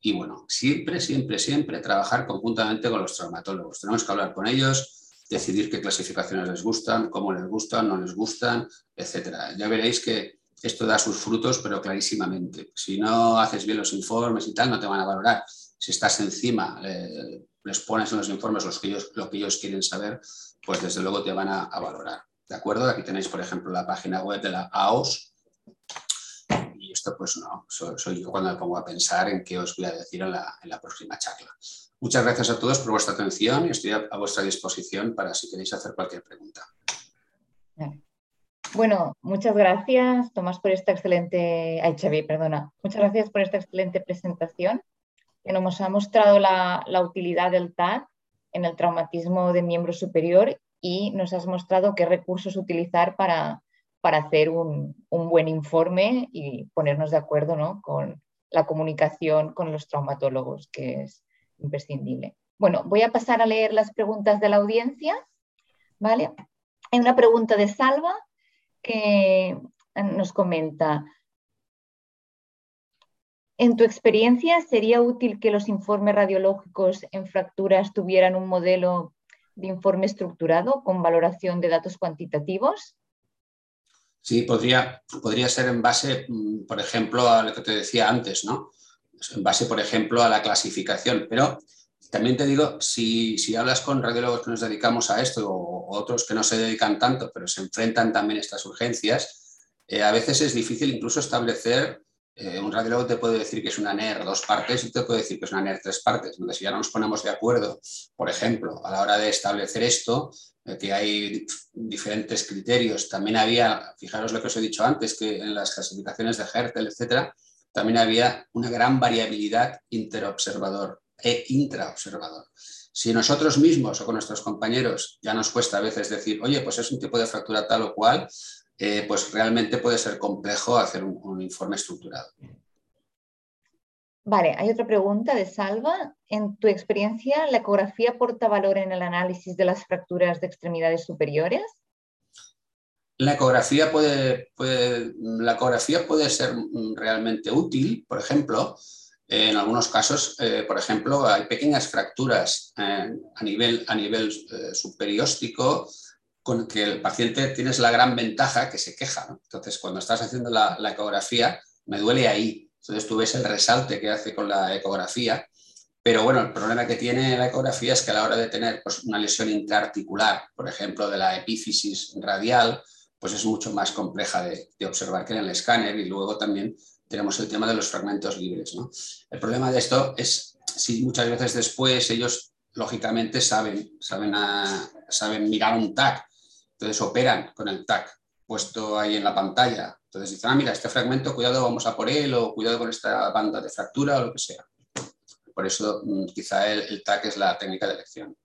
Y bueno, siempre, siempre, siempre trabajar conjuntamente con los traumatólogos. Tenemos que hablar con ellos, decidir qué clasificaciones les gustan, cómo les gustan, no les gustan, etc. Ya veréis que esto da sus frutos, pero clarísimamente. Si no haces bien los informes y tal, no te van a valorar. Si estás encima, eh, les pones en los informes los que ellos, lo que ellos quieren saber, pues desde luego te van a, valorar. ¿De acuerdo? Aquí tenéis, por ejemplo, la página web de la AOS. Y esto, pues no, soy, yo cuando me pongo a pensar en qué os voy a decir en la próxima charla. Muchas gracias a todos por vuestra atención y estoy a, vuestra disposición para si queréis hacer cualquier pregunta.
Bueno, muchas gracias, Tomás, por esta excelente, ay, Xavi, perdona, muchas gracias por esta excelente presentación que nos ha mostrado la, utilidad del TAC en el traumatismo de miembro superior y nos has mostrado qué recursos utilizar para, para hacer un, un, buen informe y ponernos de acuerdo ¿no? con la comunicación con los traumatólogos, que es imprescindible. Bueno, voy a pasar a leer las preguntas de la audiencia. ¿vale? Hay una pregunta de Salva que nos comenta, en tu experiencia, ¿sería útil que los informes radiológicos en fracturas tuvieran un modelo de informe estructurado con valoración de datos cuantitativos?
Sí, podría, podría ser en base, mm, por ejemplo, a lo que te decía antes, ¿no? En base, por ejemplo, a la clasificación. Pero también te digo, si, hablas con radiólogos que nos dedicamos a esto o, otros que no se dedican tanto, pero se enfrentan también a estas urgencias, eh, a veces es difícil incluso establecer eh, un radiólogo te puede decir que es una NER dos partes y te puede decir que es una NER tres partes. Entonces, si ya no nos ponemos de acuerdo, por ejemplo, a la hora de establecer esto, eh, que hay diferentes criterios, también había, fijaros lo que os he dicho antes, que en las clasificaciones de Hertel, etcétera, también había una gran variabilidad interobservador e intraobservador. Si nosotros mismos o con nuestros compañeros ya nos cuesta a veces decir, oye, pues es un tipo de fractura tal o cual, eh, pues realmente puede ser complejo hacer un, informe estructurado.
Vale, hay otra pregunta de Salva. En tu experiencia, ¿la ecografía aporta valor en el análisis de las fracturas de extremidades superiores?
La ecografía puede, la ecografía puede ser realmente útil, por ejemplo, en algunos casos, eh, por ejemplo, hay pequeñas fracturas eh, a nivel, a nivel superióstico con que el paciente tienes la gran ventaja que se queja. Entonces, cuando estás haciendo la, ecografía, me duele ahí. Entonces, tú ves el resalte que hace con la ecografía. Pero bueno, el problema que tiene la ecografía es que a la hora de tener pues, una lesión intraarticular, por ejemplo, de la epífisis radial, pues es mucho más compleja de, observar que en el escáner y luego también tenemos el tema de los fragmentos libres. El problema de esto es si muchas veces después ellos lógicamente saben, saben, mirar un TAC entonces operan con el TAC puesto ahí en la pantalla. Entonces dicen, ah, mira, este fragmento, cuidado, vamos a por él, o cuidado con esta banda de fractura, o lo que sea. Por eso mm, quizá el, TAC es la técnica de elección.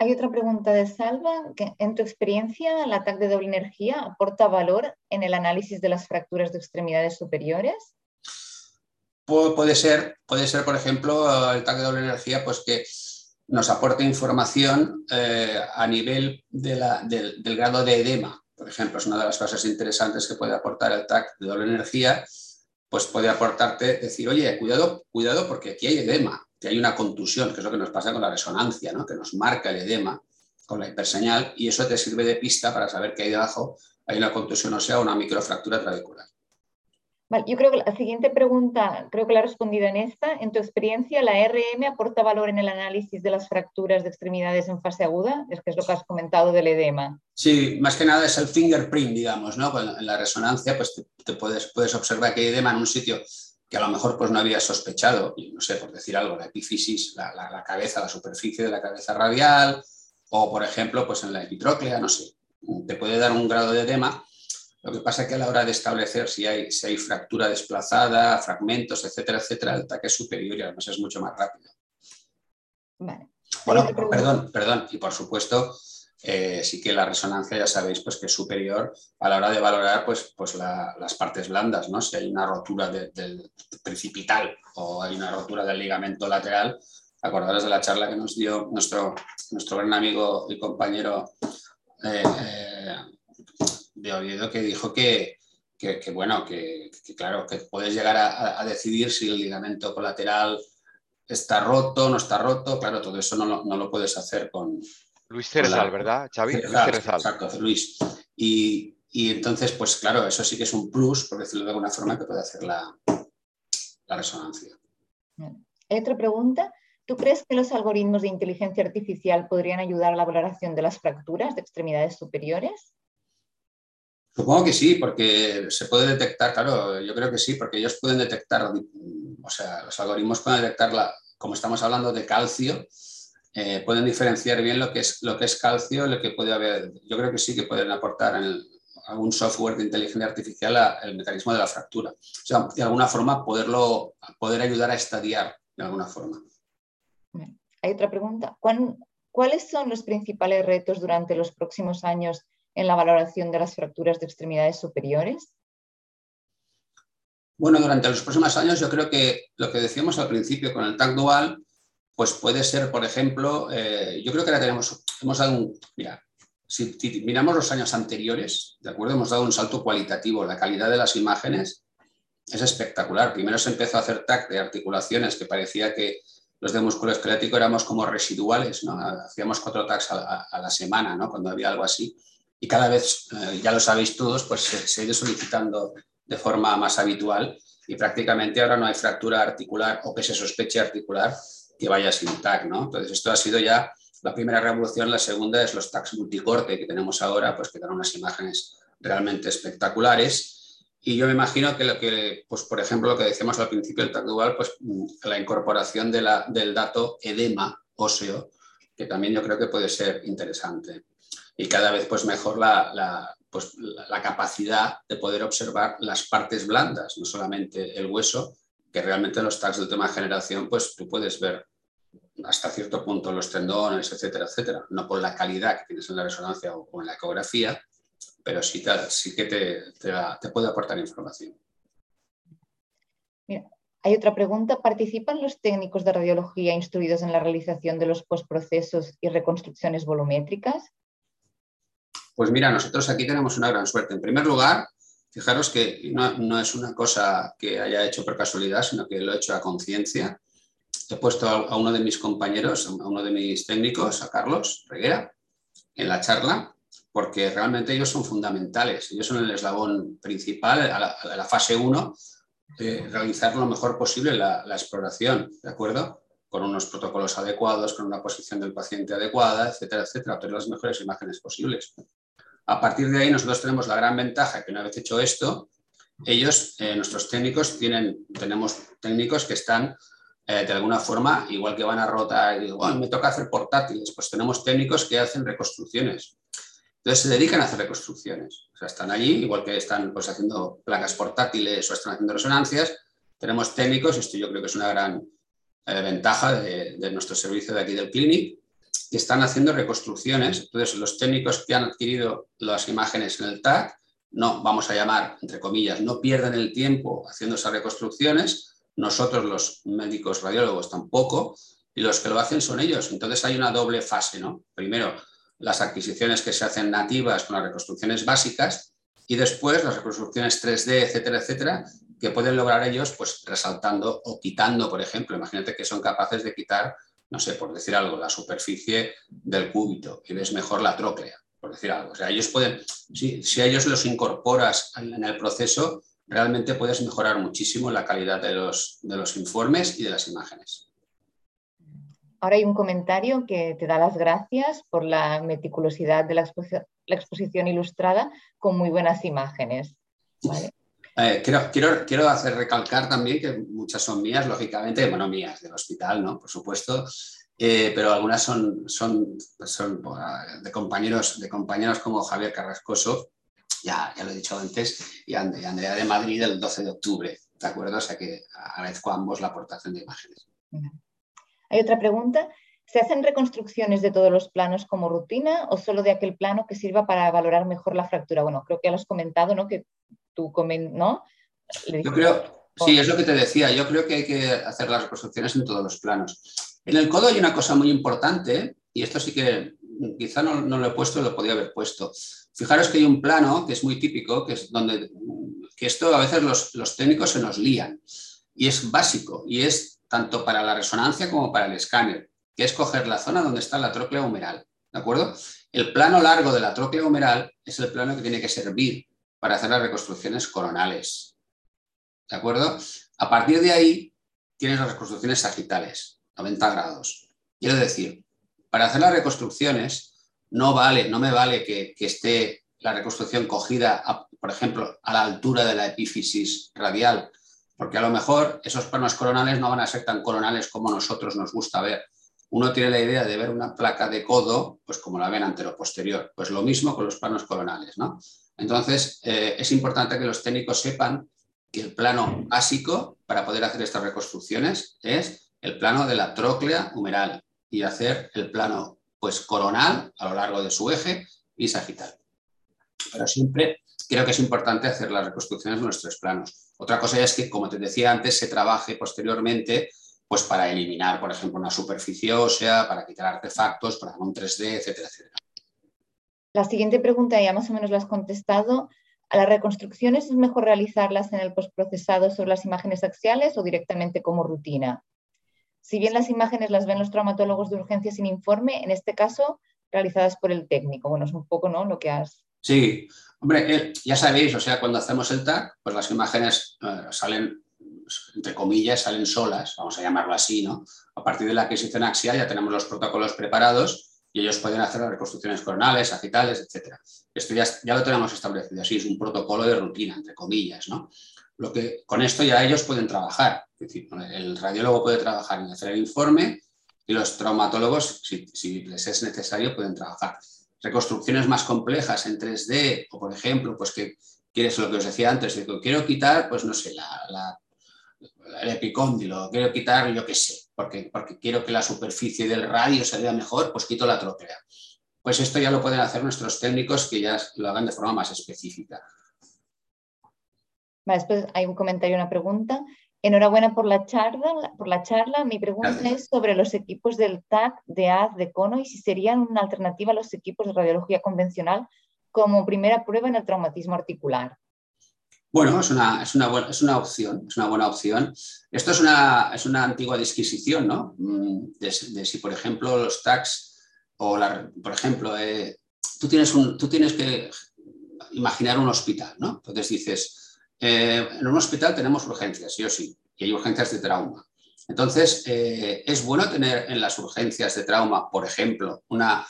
Hay otra pregunta de Salva, que en tu experiencia, ¿el TAC de doble energía aporta valor en el análisis de las fracturas de extremidades superiores?
puede ser, puede ser, por ejemplo, el TAC de doble energía, pues que nos aporta información eh, a nivel del, grado de edema. Por ejemplo, es una de las cosas interesantes que puede aportar el TAC de doble energía, pues puede aportarte decir, oye, cuidado, cuidado porque aquí hay edema, que hay una contusión, que es lo que nos pasa con la resonancia, ¿no? que nos marca el edema con la hiperseñal y eso te sirve de pista para saber que ahí debajo hay una contusión o sea una microfractura trabecular
yo creo que la siguiente pregunta, creo que la he respondido en esta. En tu experiencia, ¿la RM aporta valor en el análisis de las fracturas de extremidades en fase aguda? Es que es lo que has comentado del edema.
Sí, más que nada es el fingerprint, digamos, ¿no? En la resonancia, pues te, puedes, puedes observar que hay edema en un sitio que a lo mejor pues no habías sospechado, no sé, por decir algo, la epífisis, la, la, cabeza, la superficie de la cabeza radial, o por ejemplo, pues en la epitróclea, no sé, te puede dar un grado de edema lo que pasa es que a la hora de establecer si hay, si hay fractura desplazada, fragmentos, etcétera, etcétera, el ataque es superior y además es mucho más rápido. Bueno, perdón, perdón. Y por supuesto, eh, sí que la resonancia ya sabéis pues, que es superior a la hora de valorar pues, pues las partes blandas, ¿no? Si hay una rotura del precipital o hay una rotura del ligamento lateral, acordaros de la charla que nos dio nuestro, nuestro gran amigo y compañero eh, eh, de Oviedo que dijo que, bueno, que, claro, que puedes llegar a, decidir si el ligamento colateral está roto, no está roto, claro, todo eso no lo, puedes hacer con...
Luis Cerezal, ¿verdad, Xavi? Luis
Exacto, Luis. Y, entonces, pues claro, eso sí que es un plus, por decirlo de alguna forma, que puede hacer la, la resonancia.
Otra pregunta. ¿Tú crees que los algoritmos de inteligencia artificial podrían ayudar a la valoración de las fracturas de extremidades superiores?
Supongo que sí, porque se puede detectar, claro, yo creo que sí, porque ellos pueden detectar, o sea, los algoritmos pueden detectar, la, como estamos hablando de calcio, eh, pueden diferenciar bien lo que, es, lo que es calcio, lo que puede haber, yo creo que sí que pueden aportar en algún software de inteligencia artificial el mecanismo de la fractura. O sea, de alguna forma poderlo, poder ayudar a estadiar de alguna forma.
Hay otra pregunta. ¿Cuáles son los principales retos durante los próximos años en la valoración de las fracturas de extremidades superiores?
Bueno, durante los próximos años yo creo que lo que decíamos al principio con el TAC dual, pues puede ser, por ejemplo, eh, yo creo que ahora tenemos, hemos dado un, mira, si miramos los años anteriores, ¿de acuerdo? Hemos dado un salto cualitativo. La calidad de las imágenes es espectacular. Primero se empezó a hacer TAC de articulaciones que parecía que los de músculo esquelético éramos como residuales, ¿no? Hacíamos cuatro tags a, la semana, ¿no? Cuando había algo así. Y cada vez, eh, ya lo sabéis todos, pues se, ha ido solicitando de forma más habitual y prácticamente ahora no hay fractura articular o que se sospeche articular que vaya sin tag, ¿no? Entonces esto ha sido ya la primera revolución, la segunda es los tags multicorte que tenemos ahora, pues que dan unas imágenes realmente espectaculares y yo me imagino que, lo que pues, por ejemplo, lo que decíamos al principio del TAC dual, pues la incorporación de la, del dato edema óseo, que también yo creo que puede ser interesante. Y cada vez pues, mejor la, la, pues, la capacidad de poder observar las partes blandas, no solamente el hueso, que realmente en los tags de última generación, pues tú puedes ver hasta cierto punto los tendones, etcétera, etcétera, no por la calidad que tienes en la resonancia o en la ecografía, pero sí, sí que te, puede aportar información.
hay otra pregunta. ¿Participan los técnicos de radiología instruidos en la realización de los postprocesos y reconstrucciones volumétricas?
Pues mira, nosotros aquí tenemos una gran suerte. En primer lugar, fijaros que no, es una cosa que haya hecho por casualidad, sino que lo he hecho a conciencia. He puesto a, uno de mis compañeros, a uno de mis técnicos, a Carlos Reguera, en la charla, porque realmente ellos son fundamentales. Ellos son el eslabón principal a la, fase 1, de realizar lo mejor posible la, exploración, ¿de acuerdo? Con unos protocolos adecuados, con una posición del paciente adecuada, etcétera, etcétera, obtener las mejores imágenes posibles. A partir de ahí, nosotros tenemos la gran ventaja que una vez hecho esto, ellos, eh, nuestros técnicos, tienen, tenemos técnicos que están eh, de alguna forma, igual que van a rotar y me toca hacer portátiles, pues tenemos técnicos que hacen reconstrucciones. Entonces se dedican a hacer reconstrucciones. O sea, están allí, igual que están pues, haciendo placas portátiles o están haciendo resonancias. Tenemos técnicos, esto yo creo que es una gran eh, ventaja de, nuestro servicio de aquí del Clinic, están haciendo reconstrucciones. Entonces, los técnicos que han adquirido las imágenes en el TAC, no, vamos a llamar, entre comillas, no pierden el tiempo haciendo esas reconstrucciones. Nosotros, los médicos radiólogos, tampoco. Y los que lo hacen son ellos. Entonces, hay una doble fase, ¿no? Primero, las adquisiciones que se hacen nativas con las reconstrucciones básicas y después las reconstrucciones 3D, etcétera, etcétera, que pueden lograr ellos pues resaltando o quitando, por ejemplo, imagínate que son capaces de quitar, no sé, por decir algo, la superficie del cúbito y ves mejor la tróclea, por decir algo. O sea, ellos pueden, si, si a ellos los incorporas en el proceso, realmente puedes mejorar muchísimo la calidad de los, de los informes y de las imágenes.
Ahora hay un comentario que te da las gracias por la meticulosidad de la, exposición, ilustrada con muy buenas imágenes.
Eh, quiero, hacer recalcar también que muchas son mías, lógicamente, bueno, mías del hospital, ¿no? Por supuesto, eh, pero algunas son, son, son de, compañeros, de compañeros como Javier Carrascoso, ya, ya lo he dicho antes, y Andrea de Madrid el 12 de octubre, ¿de acuerdo? O sea que agradezco a ambos la aportación de imágenes.
Hay otra pregunta. ¿Se hacen reconstrucciones de todos los planos como rutina o solo de aquel plano que sirva para valorar mejor la fractura? Bueno, creo que ya lo has comentado, ¿no? Que tú ¿no?
Yo creo, sí, es lo que te decía. Yo creo que hay que hacer las reconstrucciones en todos los planos. En el codo hay una cosa muy importante, y esto sí que quizá no, lo he puesto, lo podía haber puesto. Fijaros que hay un plano que es muy típico, que es donde que esto a veces los, los técnicos se nos lían. Y es básico, y es tanto para la resonancia como para el escáner, que es coger la zona donde está la tróclea humeral. ¿De acuerdo? El plano largo de la tróclea humeral es el plano que tiene que servir para hacer las reconstrucciones coronales. ¿De acuerdo? A partir de ahí tienes las reconstrucciones sagitales, 90 grados. Quiero decir, para hacer las reconstrucciones no vale, no me vale que, esté la reconstrucción cogida, por ejemplo, a la altura de la epífisis radial, porque a lo mejor esos planos coronales no van a ser tan coronales como nosotros nos gusta ver. Uno tiene la idea de ver una placa de codo, pues como la ven antero-posterior. Pues lo mismo con los planos coronales, ¿no? Entonces, eh, es importante que los técnicos sepan que el plano básico para poder hacer estas reconstrucciones es el plano de la tróclea humeral y hacer el plano pues coronal a lo largo de su eje y sagital. Pero siempre creo que es importante hacer las reconstrucciones de nuestros planos. Otra cosa es que, como te decía antes, se trabaje posteriormente pues para eliminar, por ejemplo, una superficie ósea, para quitar artefactos, para un 3D, etcétera, etcétera.
La siguiente pregunta ya más o menos la has contestado. ¿A las reconstrucciones es mejor realizarlas en el postprocesado sobre las imágenes axiales o directamente como rutina? Si bien las imágenes las ven los traumatólogos de urgencia sin informe, en este caso realizadas por el técnico. Bueno, es un poco ¿no? lo que has...
Sí, hombre, ya sabéis, o sea, cuando hacemos el TAC, pues las imágenes eh, salen, entre comillas, salen solas, vamos a llamarlo así, ¿no? A partir de la adquisición axial ya tenemos los protocolos preparados y ellos pueden hacer las reconstrucciones coronales, agitales, etc. Esto ya, ya, lo tenemos establecido así, es un protocolo de rutina, entre comillas, ¿no? Lo que, con esto ya ellos pueden trabajar, es decir, el radiólogo puede trabajar en hacer el informe y los traumatólogos, si, les es necesario, pueden trabajar. Reconstrucciones más complejas en 3D, o por ejemplo, pues que quieres lo que os decía antes, de quiero quitar, pues no sé, la el epicóndilo, quiero quitar, yo qué sé, porque, porque quiero que la superficie del radio se vea mejor, pues quito la tróclea. Pues esto ya lo pueden hacer nuestros técnicos que ya lo hagan de forma más específica.
después hay un comentario, una pregunta. Enhorabuena por la charla. Por la charla. Mi pregunta es sobre los equipos del TAC, de AD, de CONO y si serían una alternativa a los equipos de radiología convencional como primera prueba en el traumatismo articular.
Bueno, es una, es una, es una opción, es una buena opción. Esto es una, es una antigua disquisición, ¿no? Mm, de, si, por ejemplo, los tags o, la, por ejemplo, eh, tú, tienes tú tienes que imaginar un hospital, ¿no? Entonces dices, eh, en un hospital tenemos urgencias, sí o sí, y hay urgencias de trauma. Entonces, eh, es bueno tener en las urgencias de trauma, por ejemplo, una,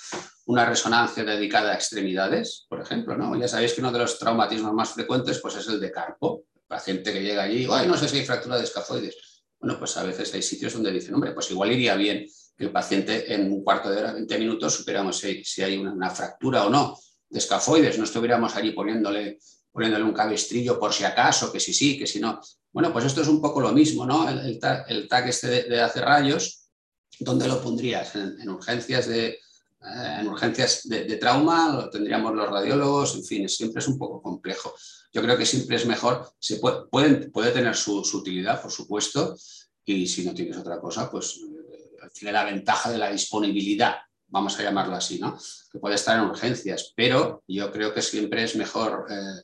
una resonancia dedicada a extremidades, por ejemplo, ¿no? Ya sabéis que uno de los traumatismos más frecuentes pues, es el de carpo. El paciente que llega allí, ay, no sé si hay fractura de escafoides. Bueno, pues a veces hay sitios donde dicen, hombre, pues igual iría bien que el paciente en un cuarto de hora, 20 minutos, supiéramos si, hay una, fractura o no de escafoides, no estuviéramos allí poniéndole, poniéndole un cabestrillo por si acaso, que si sí, que si no. Bueno, pues esto es un poco lo mismo, ¿no? El, el, TAC, este de, hacer rayos, ¿dónde lo pondrías? en urgencias de, en urgencias de, trauma, lo tendríamos los radiólogos, en fin, siempre es un poco complejo. Yo creo que siempre es mejor, se puede, puede tener su, utilidad, por supuesto, y si no tienes otra cosa, pues eh, tiene la ventaja de la disponibilidad, vamos a llamarlo así, ¿no? Que puede estar en urgencias, pero yo creo que siempre es mejor eh,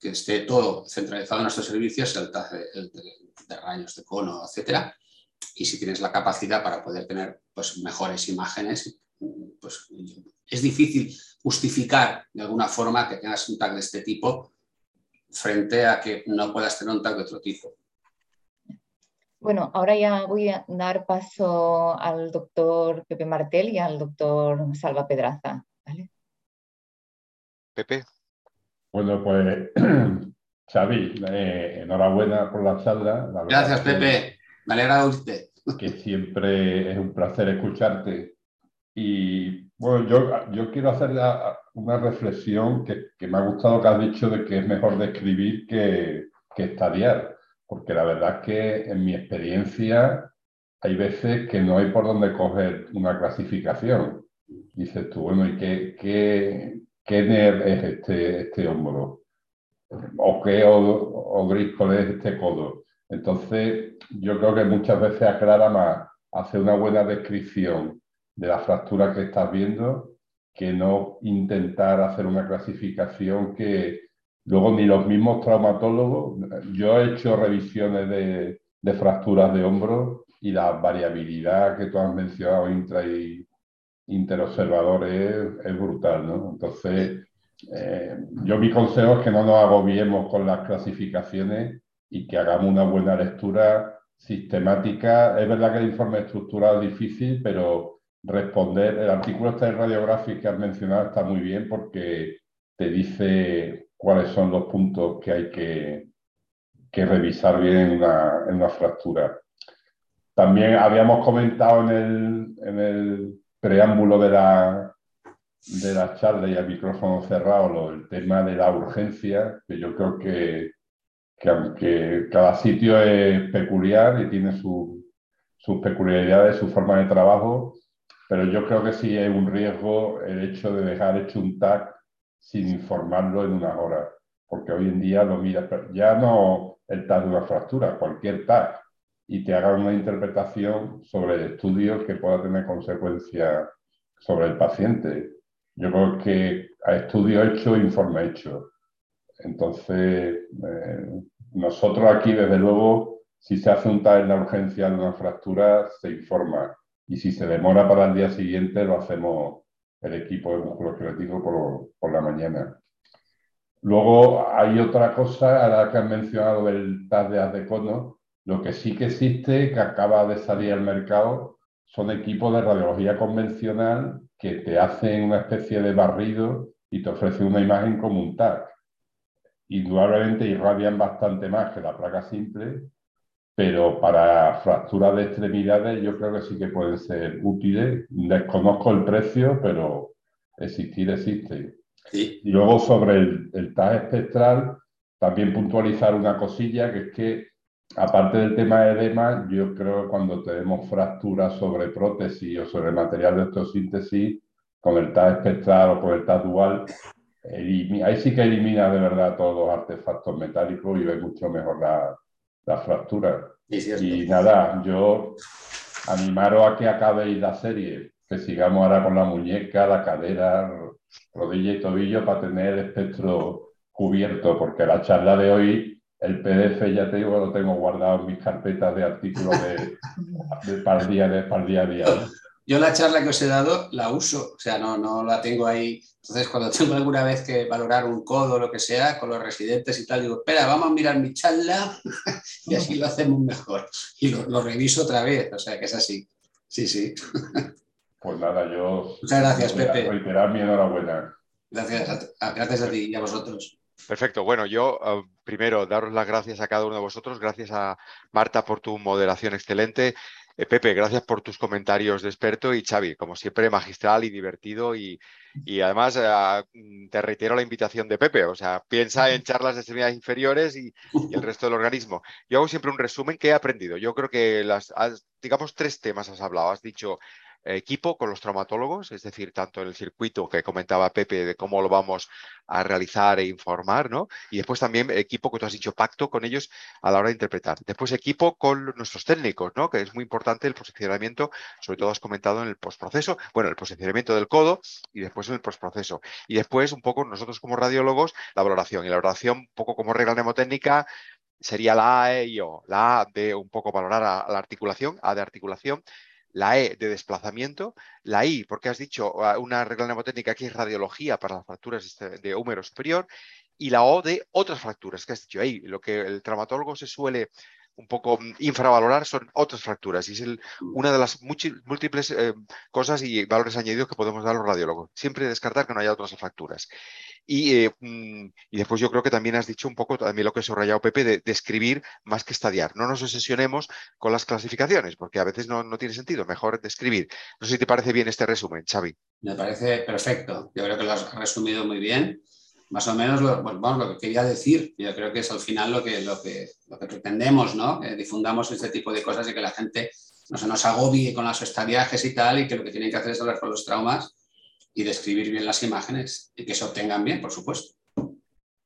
que esté todo centralizado en nuestros servicios, el, el de, rayos, de cono, etcétera, y si tienes la capacidad para poder tener pues, mejores imágenes, pues es difícil justificar de alguna forma que tengas un tag de este tipo frente a que no puedas tener un tag de otro tipo.
Bueno, ahora ya voy a dar paso al doctor Pepe Martel y al doctor Salva Pedraza.
Pepe.
Bueno, pues Xavi, eh, enhorabuena por la charla.
Gracias, Pepe. Me alegra oírte.
Que siempre es un placer escucharte y bueno, yo, yo quiero hacer una reflexión que, que, me ha gustado que has dicho de que es mejor describir que, que estadiar, porque la verdad es que en mi experiencia hay veces que no hay por dónde coger una clasificación. Dices tú, bueno, ¿y qué, qué, qué nerv es este, este hombro? ¿O qué o, es este codo? Entonces, yo creo que muchas veces aclara más hacer una buena descripción de la fractura que estás viendo que no intentar hacer una clasificación que luego ni los mismos traumatólogos, yo he hecho revisiones de, fracturas de hombro y la variabilidad que tú has mencionado intra y interobservador es, brutal, ¿no? Entonces, eh, yo mi consejo es que no nos agobiemos con las clasificaciones y que hagamos una buena lectura sistemática. Es verdad que el informe estructurado es difícil, pero responder. El artículo de radiográfico que has mencionado está muy bien porque te dice cuáles son los puntos que hay que, que revisar bien en una, en una, fractura. También habíamos comentado en el, en el preámbulo de la, de la charla y al micrófono cerrado el tema de la urgencia, que yo creo que, que aunque cada sitio es peculiar y tiene su, sus peculiaridades, su forma de trabajo, pero yo creo que sí es un riesgo el hecho de dejar hecho un tag sin informarlo en una hora, porque hoy en día lo mira ya no el tag de una fractura, cualquier tag, y te haga una interpretación sobre el estudio que pueda tener consecuencias sobre el paciente. Yo creo que a estudio hecho, informe hecho. Entonces, eh, nosotros aquí, desde luego, si se hace un TAE en la urgencia de una fractura, se informa. Y si se demora para el día siguiente, lo hacemos el equipo de músculo esquelético por, por la mañana. Luego hay otra cosa, a la que han mencionado el TAS de Adecono, lo que sí que existe, que acaba de salir al mercado, son equipos de radiología convencional que te hacen una especie de barrido y te ofrecen una imagen como un TAC. Indudablemente irradian bastante más que la placa simple, pero para fracturas de extremidades yo creo que sí que pueden ser útiles. Desconozco el precio, pero existir existe. Y luego sobre el, el TAC espectral, también puntualizar una cosilla, que es que aparte del tema de edema, yo creo que cuando tenemos fracturas sobre prótesis o sobre material de osteosíntesis, con el TAC espectral o con el TAC dual, ahí sí que elimina de verdad todos los artefactos metálicos y ve mucho mejor la, la fractura. y nada, yo animaros a que acabéis la serie, que sigamos ahora con la muñeca, la cadera, rodilla y tobillo para tener el espectro cubierto, porque la charla de hoy el PDF ya te digo, lo tengo guardado en mis carpetas de artículos de, para, el día, de, día a día.
Yo la charla que os he dado la uso, o sea, no, no la tengo ahí. Entonces, cuando tengo alguna vez que valorar un codo o lo que sea con los residentes y tal, digo, espera, vamos a mirar mi charla y así lo hacemos mejor. Y lo, reviso otra vez, o sea, que es así. Sí, sí.
Pues nada, yo.
Muchas gracias, Pepe.
Reiterar mi enhorabuena.
Gracias gracias a ti y a vosotros.
Perfecto. Bueno, yo eh, primero daros las gracias a cada uno de vosotros. Gracias a Marta por tu moderación excelente. Eh, Pepe, gracias por tus comentarios de experto y Xavi, como siempre, magistral y divertido y, además eh, te reitero la invitación de Pepe, o sea, piensa en charlas de extremidades inferiores y, y, el resto del organismo. Yo hago siempre un resumen que he aprendido. Yo creo que las, digamos, tres temas has hablado. Has dicho equipo con los traumatólogos, es decir, tanto en el circuito que comentaba Pepe de cómo lo vamos a realizar e informar, ¿no? Y después también equipo, que tú has dicho, pacto con ellos a la hora de interpretar. Después equipo con nuestros técnicos, ¿no? Que es muy importante el posicionamiento, sobre todo has comentado en el postproceso, bueno, el posicionamiento del codo y después en el postproceso. Y después un poco nosotros como radiólogos, la valoración. Y la valoración un poco como regla mnemotécnica sería la A, E O. La A de un poco valorar a la articulación, A de articulación, la E de desplazamiento, la I, porque has dicho ah, una regla mnemotécnica que es radiología para las fracturas este, de húmero superior, y la O de otras fracturas, que has dicho ahí, lo que el traumatólogo se suele un poco mm, infravalorar son otras fracturas y es una de las múltiples eh, cosas y valores añadidos que podemos dar los radiólogos. Siempre descartar que no haya otras fracturas. Y, eh, mm, y, después yo creo que también has dicho un poco también lo que subrayado Pepe de, describir más que estadiar. No nos obsesionemos con las clasificaciones porque a veces no, no tiene sentido. Mejor describir. No sé si te parece bien este resumen, Xavi.
Me parece perfecto. Yo creo que lo has resumido muy bien más o menos lo, lo que quería decir. Yo creo que es al final lo que, lo que, lo que pretendemos, ¿no? Que difundamos este tipo de cosas y que la gente no se nos agobie con las estadiajes y tal, y que lo que tienen que hacer es hablar con los traumas y describir bien las imágenes y que se obtengan bien, por supuesto.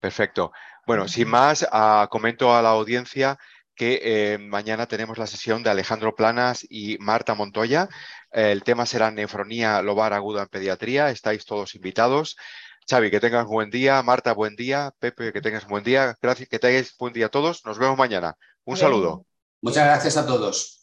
Perfecto. Bueno, sin más, uh, comento a la audiencia que eh, mañana tenemos la sesión de Alejandro Planas y Marta Montoya. el tema será nefronía lobar aguda en pediatría. Estáis todos invitados. Xavi, que tengas buen día. Marta, buen día. Pepe, que tengas buen día. Gracias, que tengáis buen día a todos. Nos vemos mañana. Un saludo.
Muchas gracias a todos.